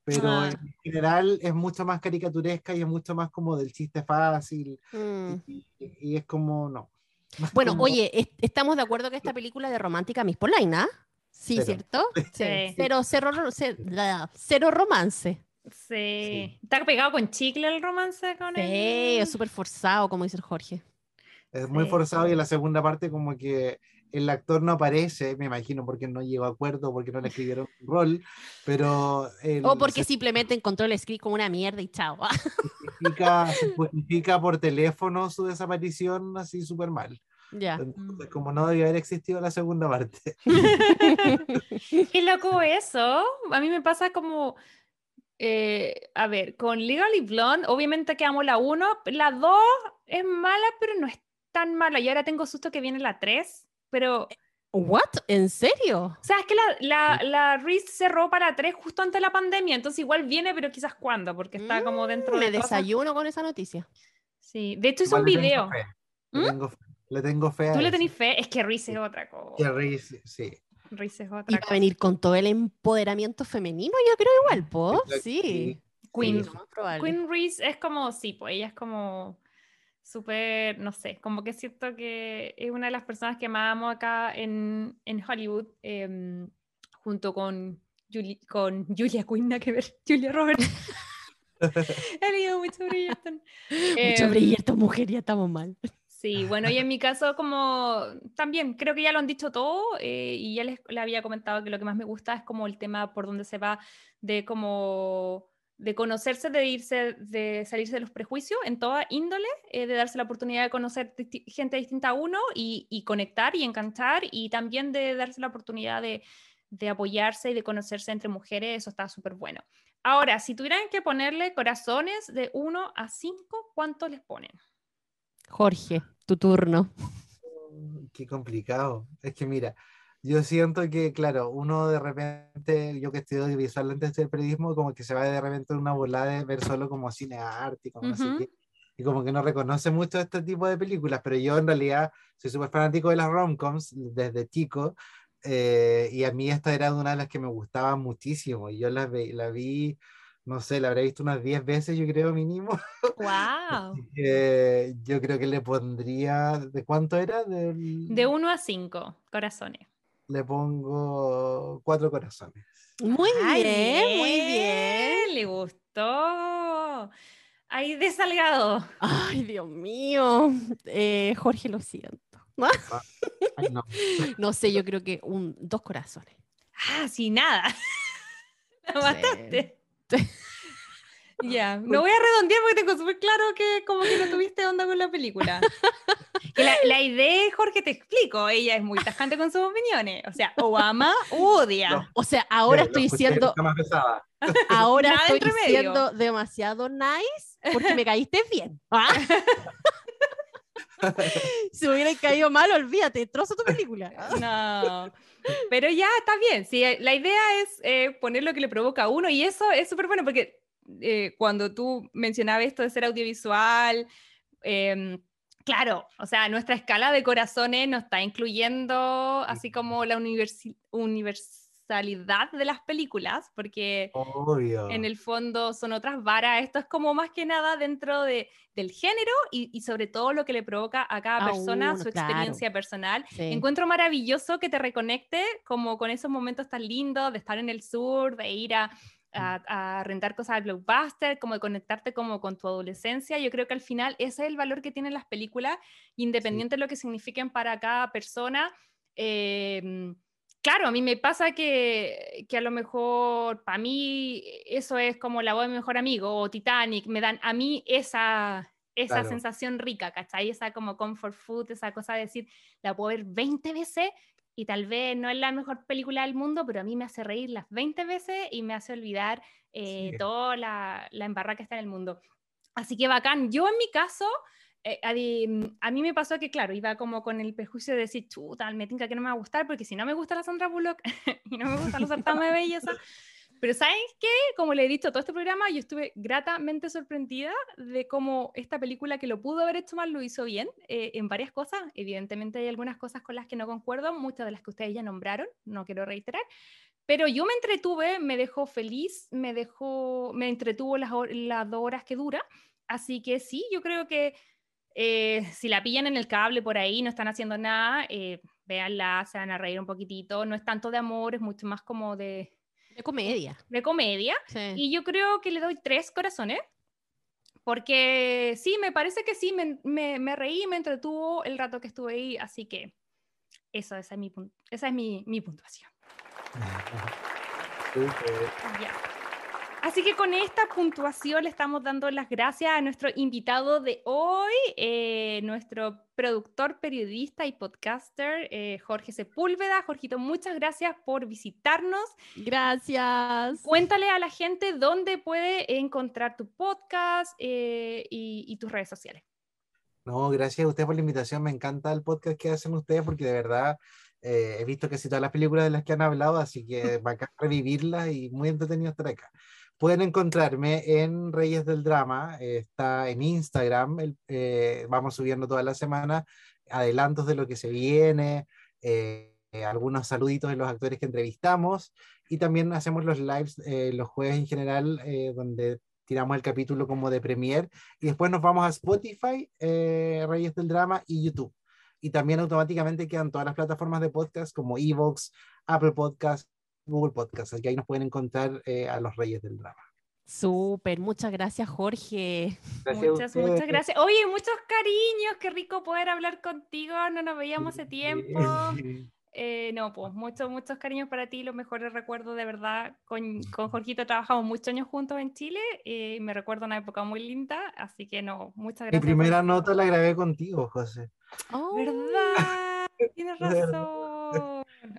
pero ah. en general es mucho más caricaturesca y es mucho más como del chiste fácil mm. y, es como no. Bueno, oye, estamos de acuerdo que esta película de romántica Miss Polaina, sí, ¿cierto? Sí. Pero cero, cero, romance. Sí. ¿Está pegado con chicle el romance con sí, es súper forzado, como dice el Jorge. Es muy forzado y en la segunda parte como que el actor no aparece, me imagino, porque no llegó a acuerdo, porque no le escribieron un rol, pero... o porque simplemente encontró el script como una mierda y chao. Justifica, justifica por teléfono su desaparición así súper mal. Ya. como no debía haber existido la segunda parte. Qué loco eso. A mí me pasa como... Eh, a ver, con Legally Blonde, obviamente que amo la 1, la 2 es mala, pero no es tan mala. Y ahora tengo susto que viene la 3 pero... ¿What? ¿En serio? O sea, es que la, la, la Reese cerró para tres justo antes de la pandemia, entonces igual viene, pero quizás cuándo, porque está como dentro mm, de... Me desayuno con esa noticia. Sí, de hecho es un video. Le, ¿Mm? tengo fe. Le tengo fe. ¿Tú le tenés fe? Es que Reese es otra cosa. Que Reese, sí. Reese es otra Y va a cosa. venir con todo el empoderamiento femenino, yo creo igual, po. Sí. Queen. Sí. Queen Reese es como, sí, pues ella es como súper, no sé, como que siento que es una de las personas que más amo acá en, en Hollywood, em, junto con, Juli- con Julia Quinn, nada que ver, Julia Roberts. He leído mucho Bridgerton. Mucho Em, brillantes, mujer, ya estamos mal. Sí, bueno, y en mi caso como también creo que ya lo han dicho todo eh, y ya les, le había comentado que lo que más me gusta es como el tema por donde se va de como de conocerse, de irse, de salirse de los prejuicios en toda índole, eh, de darse la oportunidad de conocer disti- gente distinta a uno y, y conectar y encantar y también de darse la oportunidad de, de apoyarse y de conocerse entre mujeres, eso está súper bueno. Ahora, si tuvieran que ponerle corazones de 1 a 5, ¿cuánto les ponen? Jorge, tu turno. Qué complicado. Es que mira, yo siento que, claro, uno de repente, yo que estudio audiovisual antes del periodismo, como que se va de repente en una volada de ver solo como cine arte y como no sé Ujú. qué, y como que no reconoce mucho este tipo de películas, pero yo en realidad soy súper fanático de las romcoms desde chico, eh, y a mí esta era una de las que me gustaba muchísimo, y yo la, la vi, no sé, la habré visto unas 10 veces, yo creo, mínimo. ¡Wow! Eh, yo creo que le pondría, ¿de cuánto era? Del- De 1 a 5 corazones. Le pongo cuatro corazones. Muy Ay, bien, muy bien. Le gustó. Ahí de Salgado. Ay, Dios mío. Eh, Jorge, lo siento. Ay, no. No sé, yo creo que un, dos corazones. Ah, sin nada. La Sí. Ya, no voy a redondear porque tengo súper claro que como que no tuviste onda con la película. Que la, la idea, Jorge, te explico, ella es muy tajante con sus opiniones. O sea, Obama odia. No. O sea, ahora lo estoy siendo, está más pesada. ahora Nada estoy siendo demasiado nice porque me caíste bien. ¿ah? si me hubieran caído mal, olvídate, trozo tu película. No, pero ya está bien. Sí, la idea es eh, poner lo que le provoca a uno y eso es súper bueno porque eh, cuando tú mencionabas esto de ser audiovisual, em, claro, o sea, nuestra escala de corazones nos está incluyendo así como la universi- universalidad de las películas, porque Obvio. en el fondo son otras varas. Esto es como más que nada dentro de, del género y, y sobre todo lo que le provoca a cada A persona, uno, su claro. experiencia personal. Sí. Encuentro maravilloso que te reconecte como con esos momentos tan lindos de estar en el sur, de ir a, a, a rentar cosas al blockbuster, como de conectarte como con tu adolescencia. Yo creo que al final ese es el valor que tienen las películas, independiente de lo que signifiquen para cada persona. Eh, Claro, a mí me pasa que, que a lo mejor para mí eso es como la voz de mi mejor amigo o Titanic, me dan a mí esa, esa Claro. sensación rica, ¿cachai? Esa como comfort food, esa cosa de decir, la puedo ver 20 veces y tal vez no es la mejor película del mundo, pero a mí me hace reír las 20 veces y me hace olvidar eh, Sí. toda la, la embarrada que está en el mundo. Así que bacán. Yo en mi caso, eh, a, di- a mí me pasó que, claro, iba como con el prejuicio de decir, chuta, me tinca que no me va a gustar, porque si no me gusta la Sandra Bullock y no me gustan los certámenes de belleza. Pero ¿saben qué? Como le he dicho todo este programa, yo estuve gratamente sorprendida de cómo esta película que lo pudo haber hecho mal lo hizo bien eh, en varias cosas. Evidentemente hay algunas cosas con las que no concuerdo, muchas de las que ustedes ya nombraron, no quiero reiterar. Pero yo me entretuve, me dejó feliz, me dejó, me entretuvo las, las dos horas que dura. Así que sí, yo creo que eh, si la pillan en el cable por ahí, no están haciendo nada, eh, véanla, se van a reír un poquitito. No es tanto de amor, es mucho más como de, De comedia. de comedia. Sí. Y yo creo que le doy tres corazones. Porque sí, me parece que sí, me, me, me reí, me entretuvo el rato que estuve ahí. Así que eso, esa es mi, esa es mi, mi puntuación. Ya. Así que con esta puntuación le estamos dando las gracias a nuestro invitado de hoy, eh, nuestro productor, periodista y podcaster, eh, Jorge Sepúlveda. Jorgito, muchas gracias por visitarnos. Gracias. Cuéntale a la gente dónde puede encontrar tu podcast eh, y, y tus redes sociales. No, gracias a ustedes por la invitación. Me encanta el podcast que hacen ustedes porque de verdad eh, he visto casi todas las películas de las que han hablado, así que bacán revivirlas y muy entretenido estar acá. Pueden encontrarme en Reyes del Drama, eh, está en Instagram, el- eh, vamos subiendo toda la semana adelantos de lo que se viene. eh, algunos saluditos de los actores que entrevistamos y también hacemos los lives los jueves en general donde tiramos el capítulo como de premier y después nos vamos a Spotify, Reyes del Drama y YouTube. Y también automáticamente quedan todas las plataformas de podcast como Evox, Apple Podcast, Google Podcast. Así que ahí nos pueden encontrar a los Reyes del Drama. Súper, muchas gracias Jorge. muchas, muchas gracias. Oye, muchos cariños, qué rico poder hablar contigo, no nos veíamos hace tiempo. Eh, no, pues muchos, muchos cariños para ti, los mejores recuerdos de verdad. Con, con Jorgito trabajamos muchos años juntos en Chile y me recuerdo una época muy linda, así que no, muchas gracias. Mi primera nota la grabé contigo, José. Oh. ¿Verdad? Tienes razón.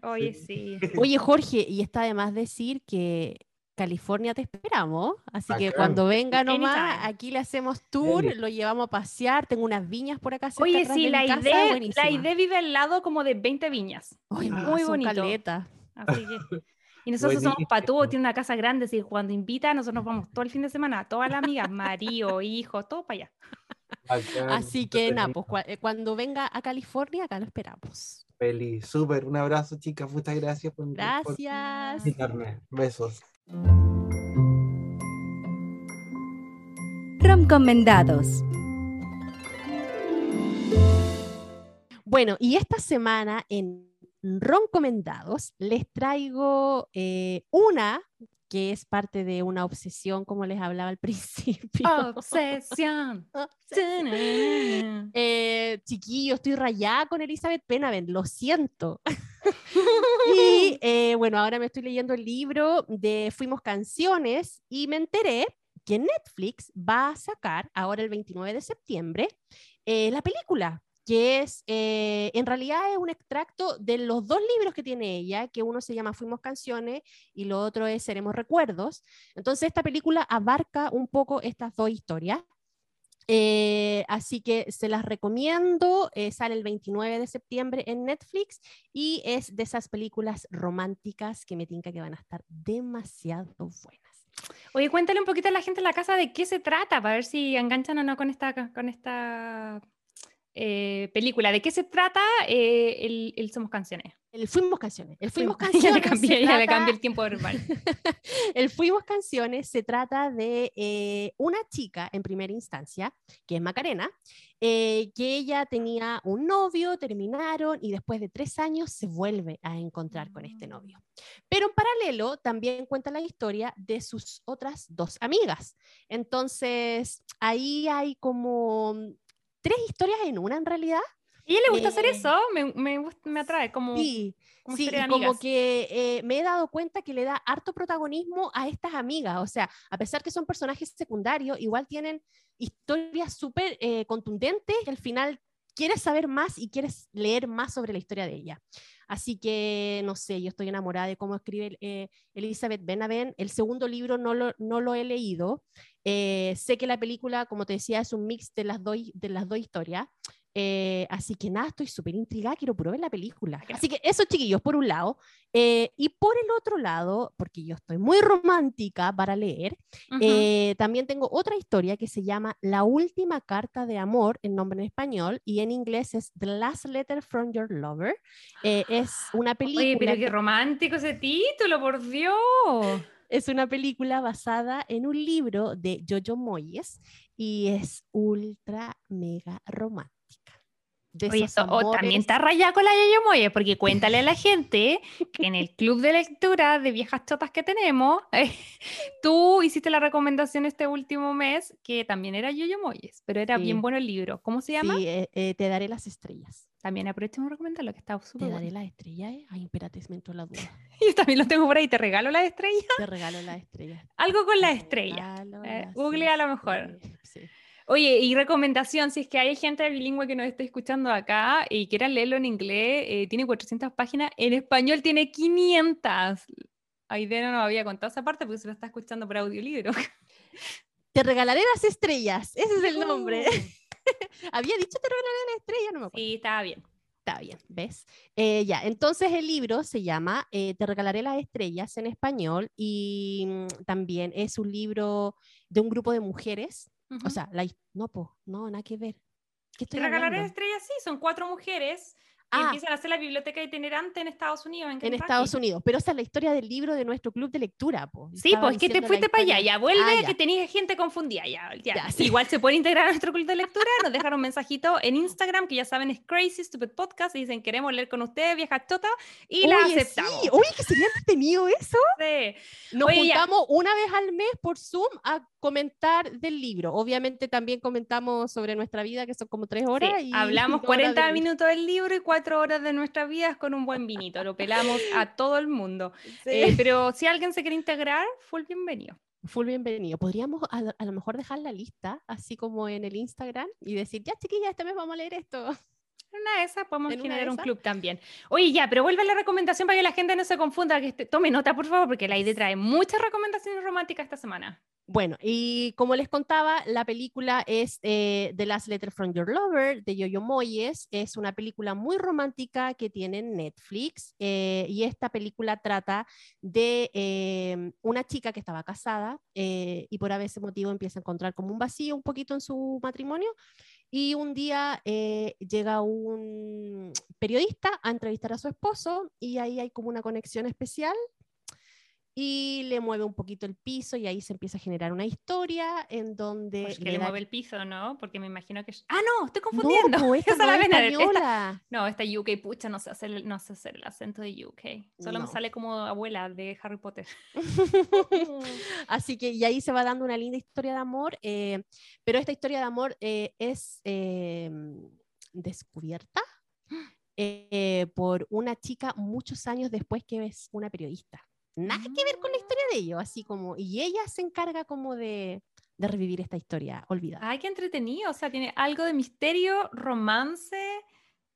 Oye, sí. Oye, Jorge, y está de más decir que California te esperamos. Así que cuando venga nomás, aquí le hacemos tour, lo llevamos a pasear. Tengo unas viñas por acá. Oye, sí, la, idea, la idea vive al lado como de 20 viñas. muy bonito. Así que, y nosotros somos patúos, tiene una casa grande, así que cuando invita, nosotros nos vamos todo el fin de semana, todas las amigas, marido, hijo, todo para allá. Así que nada, pues eh, cuando venga a California, acá lo esperamos. Feliz, súper, un abrazo chicas, muchas gracias por, gracias. Besos. Recomendados. Bueno, y esta semana en Roncomendados les traigo eh, una que es parte de una obsesión, como les hablaba al principio. Obsesión. eh, chiquillo, estoy rayada con Elizabeth Penaven, lo siento. y eh, bueno, ahora me estoy leyendo el libro de Fuimos Canciones y me enteré que Netflix va a sacar ahora el 29 de septiembre eh, la película que es, eh, en realidad es un extracto de los dos libros que tiene ella, que uno se llama Fuimos Canciones y lo otro es Seremos Recuerdos. Entonces esta película abarca un poco estas dos historias. Eh, así que se las recomiendo, eh, sale el 29 de septiembre en Netflix y es de esas películas románticas que me tinca que van a estar demasiado buenas. Oye, cuéntale un poquito a la gente en la casa de qué se trata, para ver si enganchan o no con esta, con esta eh, película. ¿De qué se trata el, el Somos Canciones? El Fuimos Canciones. El Fuimos Canciones. ya le cambié, ya le cambié el tiempo verbal. el Fuimos Canciones se trata de eh, una chica en primera instancia, que es Macarena, eh, que ella tenía un novio, terminaron y después de tres años se vuelve a encontrar con este novio. Pero en paralelo también cuenta la historia de sus otras dos amigas. Entonces ahí hay como tres historias en una en realidad ¿Y a ella le gusta hacer eh, eso? Me, me, me, atrae como... Sí, como, sí, como que eh, me he dado cuenta que le da harto protagonismo a estas amigas. O sea, a pesar que son personajes secundarios, igual tienen historias súper eh, contundentes y al final quieres saber más y quieres leer más sobre la historia de ella. Así que, no sé, yo estoy enamorada de cómo escribe Elizabeth Benavent. El segundo libro no lo, no lo he leído. sé que la película, como te decía, es un mix de las, dos de las dos historias. Eh, así que nada, estoy súper intrigada, quiero puro ver la película. Así que eso, chiquillos, por un lado. Eh, y por el otro lado, porque yo estoy muy romántica para leer, eh, también tengo otra historia que se llama La última carta de amor, en nombre en español, y en inglés es The Last Letter from Your Lover. es una película. Oye, pero qué romántico ese título, por Dios. Es una película basada en un libro de Jojo Moyes y es ultra mega romántica. Oye, o también está rayada con la Yayo Moye, porque cuéntale a la gente que en el club de lectura de viejas chotas que tenemos, tú hiciste la recomendación este último mes que también era Yoyo Moyes, pero era bien bueno el libro. ¿Cómo se llama? Sí, eh, eh, Te daré las estrellas. También aprovechemos recomendarlo, que está súper Te daré las estrellas. Eh? Ay, espérate, me entró la duda. Yo también lo tengo por ahí. ¿Te regalo las estrellas? Te regalo las estrellas. Algo con las estrellas. Google a lo mejor. Sí. Oye, y recomendación, si es que hay gente bilingüe que nos está escuchando acá y quiera leerlo en inglés, eh, tiene 400 páginas, en español tiene 500. Aide no nos había contado esa parte porque se lo está escuchando por audiolibro. Te regalaré las estrellas, ese es el nombre. Uh. había dicho te regalaré las estrellas, no me acuerdo. Sí, estaba bien. Está bien, ¿ves? Eh, ya, entonces el libro se llama eh, Te regalaré las estrellas en español y mm, también es un libro de un grupo de mujeres o sea, la, no, po, no, nada que ver. ¿Qué estoy Regalaré estrellas, sí, son cuatro mujeres y ah. empiezan a hacer la biblioteca itinerante en Estados Unidos. En, Estados Unidos, pero esa es la historia del libro de nuestro club de lectura. Sí, pues es que te fuiste para allá, ya vuelve, ah, que tenías gente confundida, ya, ya. Igual se puede integrar a nuestro club de lectura, nos dejaron un mensajito en Instagram, que ya saben es Crazy Stupid Podcast, y dicen queremos leer con ustedes, vieja chota, y la aceptamos. Sí. Uy, que sería entretenido eso. Sí. Nos juntamos una vez al mes por Zoom a comentar del libro. Obviamente también comentamos sobre nuestra vida, que son como tres horas. y hablamos 40 minutos del libro y cuatro horas de nuestras vidas con un buen vinito. Lo pelamos a todo el mundo. Eh, pero si alguien se quiere integrar, full bienvenido. Full bienvenido. Podríamos a, lo mejor dejar la lista, así como en el Instagram, y decir, ya chiquilla, este mes vamos a leer esto. una de esas podemos generar un club también. Oye, ya, pero vuelve a la recomendación para que la gente no se confunda, que tome nota, por favor, porque la idea trae muchas recomendaciones románticas esta semana. Bueno, y como les contaba, la película es eh, The Last Letter from Your Lover de Yoyo Moyes. Es una película muy romántica que tiene Netflix eh, y esta película trata de eh, una chica que estaba casada y por ese motivo empieza a encontrar como un vacío un poquito en su matrimonio y un día llega un periodista a entrevistar a su esposo y ahí hay como una conexión especial y le mueve un poquito el piso y ahí se empieza a generar una historia en donde... Pues que le, mueve el piso, ¿no? Porque me imagino que... Ah, no, estoy confundiendo. No, esta no, esta, no, esta UK, pucha, no sé hacer el, no sé hacer el acento de UK. Solo me sale como abuela de Harry Potter. Así que y ahí se va dando una linda historia de amor, eh, pero esta historia de amor eh, es eh, descubierta por una chica muchos años después que es una periodista nada que ver con la historia de ellos, así como, y ella se encarga como de, de revivir esta historia olvidada. Ay, qué entretenido, o sea, tiene algo de misterio, romance,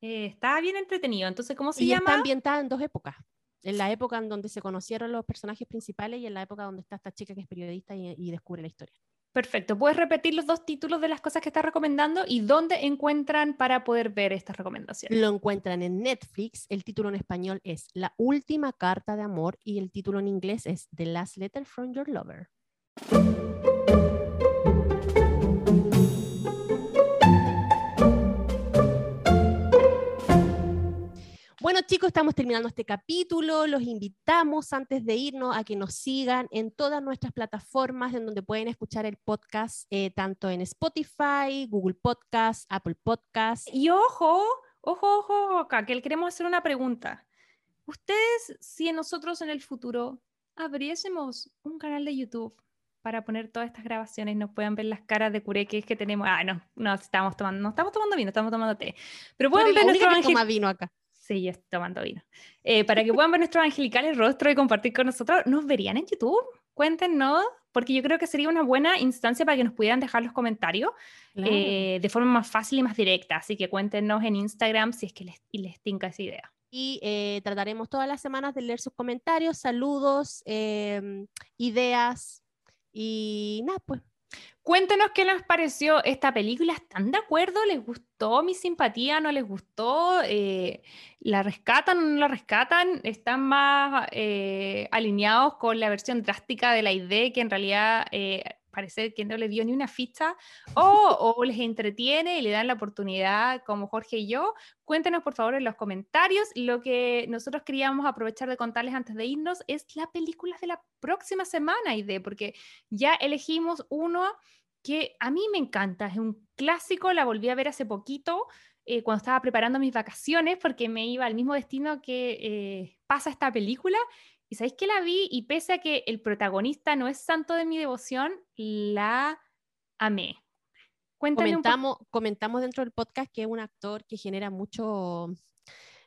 eh, está bien entretenido, entonces, ¿cómo se y llama? Está ambientada en dos épocas, en la época en donde se conocieron los personajes principales y en la época donde está esta chica que es periodista y descubre la historia. Perfecto. ¿Puedes repetir los dos títulos de las cosas que estás recomendando y dónde encuentran para poder ver estas recomendaciones? Lo encuentran en Netflix. El título en español es La última carta de amor y el título en inglés es The Last Letter from Your Lover. Bueno chicos, estamos terminando este capítulo. Los invitamos antes de irnos a que nos sigan en todas nuestras plataformas en donde pueden escuchar el podcast, eh, tanto en Spotify, Google Podcast, Apple Podcast. Y ojo, ojo, ojo, acá, que le queremos hacer una pregunta. Ustedes, si nosotros en el futuro abriésemos un canal de YouTube para poner todas estas grabaciones, nos puedan ver las caras de cureques que tenemos. Ah, no, no estamos tomando, no estamos tomando vino, estamos tomando té. Pero pueden ver nuestro vino acá. Sí, yo estoy tomando vino. Eh, para que puedan ver nuestros angelicales rostros y compartir con nosotros, ¿nos verían en YouTube? Cuéntenos, porque yo creo que sería una buena instancia para que nos pudieran dejar los comentarios eh, de forma más fácil y más directa. Así que cuéntenos en Instagram si es que les, les tinca esa idea. Y eh, trataremos todas las semanas de leer sus comentarios, saludos, em, ideas y nada, pues Cuéntenos qué les pareció esta película. ¿Están de acuerdo? ¿Les gustó mi simpatía? ¿No les gustó? Eh, ¿La rescatan o no la rescatan? ¿Están más eh, alineados con la versión drástica de la idea que en realidad eh, parece que no le dio ni una ficha, o, les entretiene y le dan la oportunidad, como Jorge y yo. Cuéntenos por favor en los comentarios. Lo que nosotros queríamos aprovechar de contarles antes de irnos es la película de la próxima semana, de porque ya elegimos uno que a mí me encanta, es un clásico, la volví a ver hace poquito. Eh, cuando estaba preparando mis vacaciones porque me iba al mismo destino que eh, pasa esta película y sabéis que la vi y pese a que el protagonista no es santo de mi devoción, la amé. comentamos, comentamos dentro del podcast que es un actor que genera mucho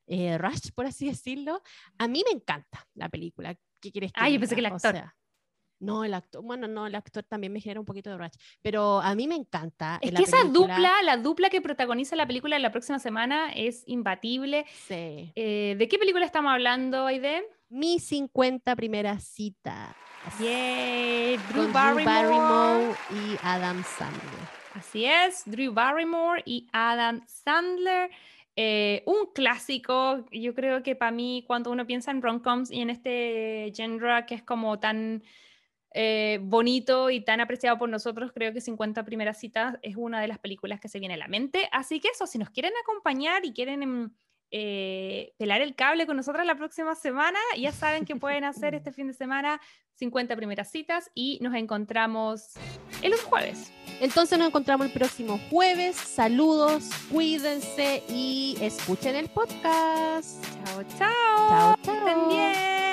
eh, rush, por así decirlo. A mí me encanta la película. ¿Qué quieres que Ah, yo pensé que el actor. No, el actor, bueno, no, el actor también me genera un poquito de rush, pero a mí me encanta. Es que esa dupla, la dupla que protagoniza la película la próxima semana es imbatible. Sí. Eh, ¿De qué película estamos hablando, Aide? Mi 50 primera cita. Yay, Drew, Barrymore. y Adam Sandler. Así es, Drew Barrymore y Adam Sandler. Eh, un clásico, yo creo que para mí cuando uno piensa en rom-coms y en este genre que es como tan eh, bonito y tan apreciado por nosotros, creo que 50 primeras citas es una de las películas que se viene a la mente. Así que eso, si nos quieren acompañar y quieren... Em, eh, pelar el cable con nosotras la próxima semana. Ya saben que pueden hacer este fin de semana 50 primeras citas y nos encontramos el otro jueves. Entonces nos encontramos el próximo jueves. Saludos, cuídense y escuchen el podcast. Chao, chao. Chao, chao. bien.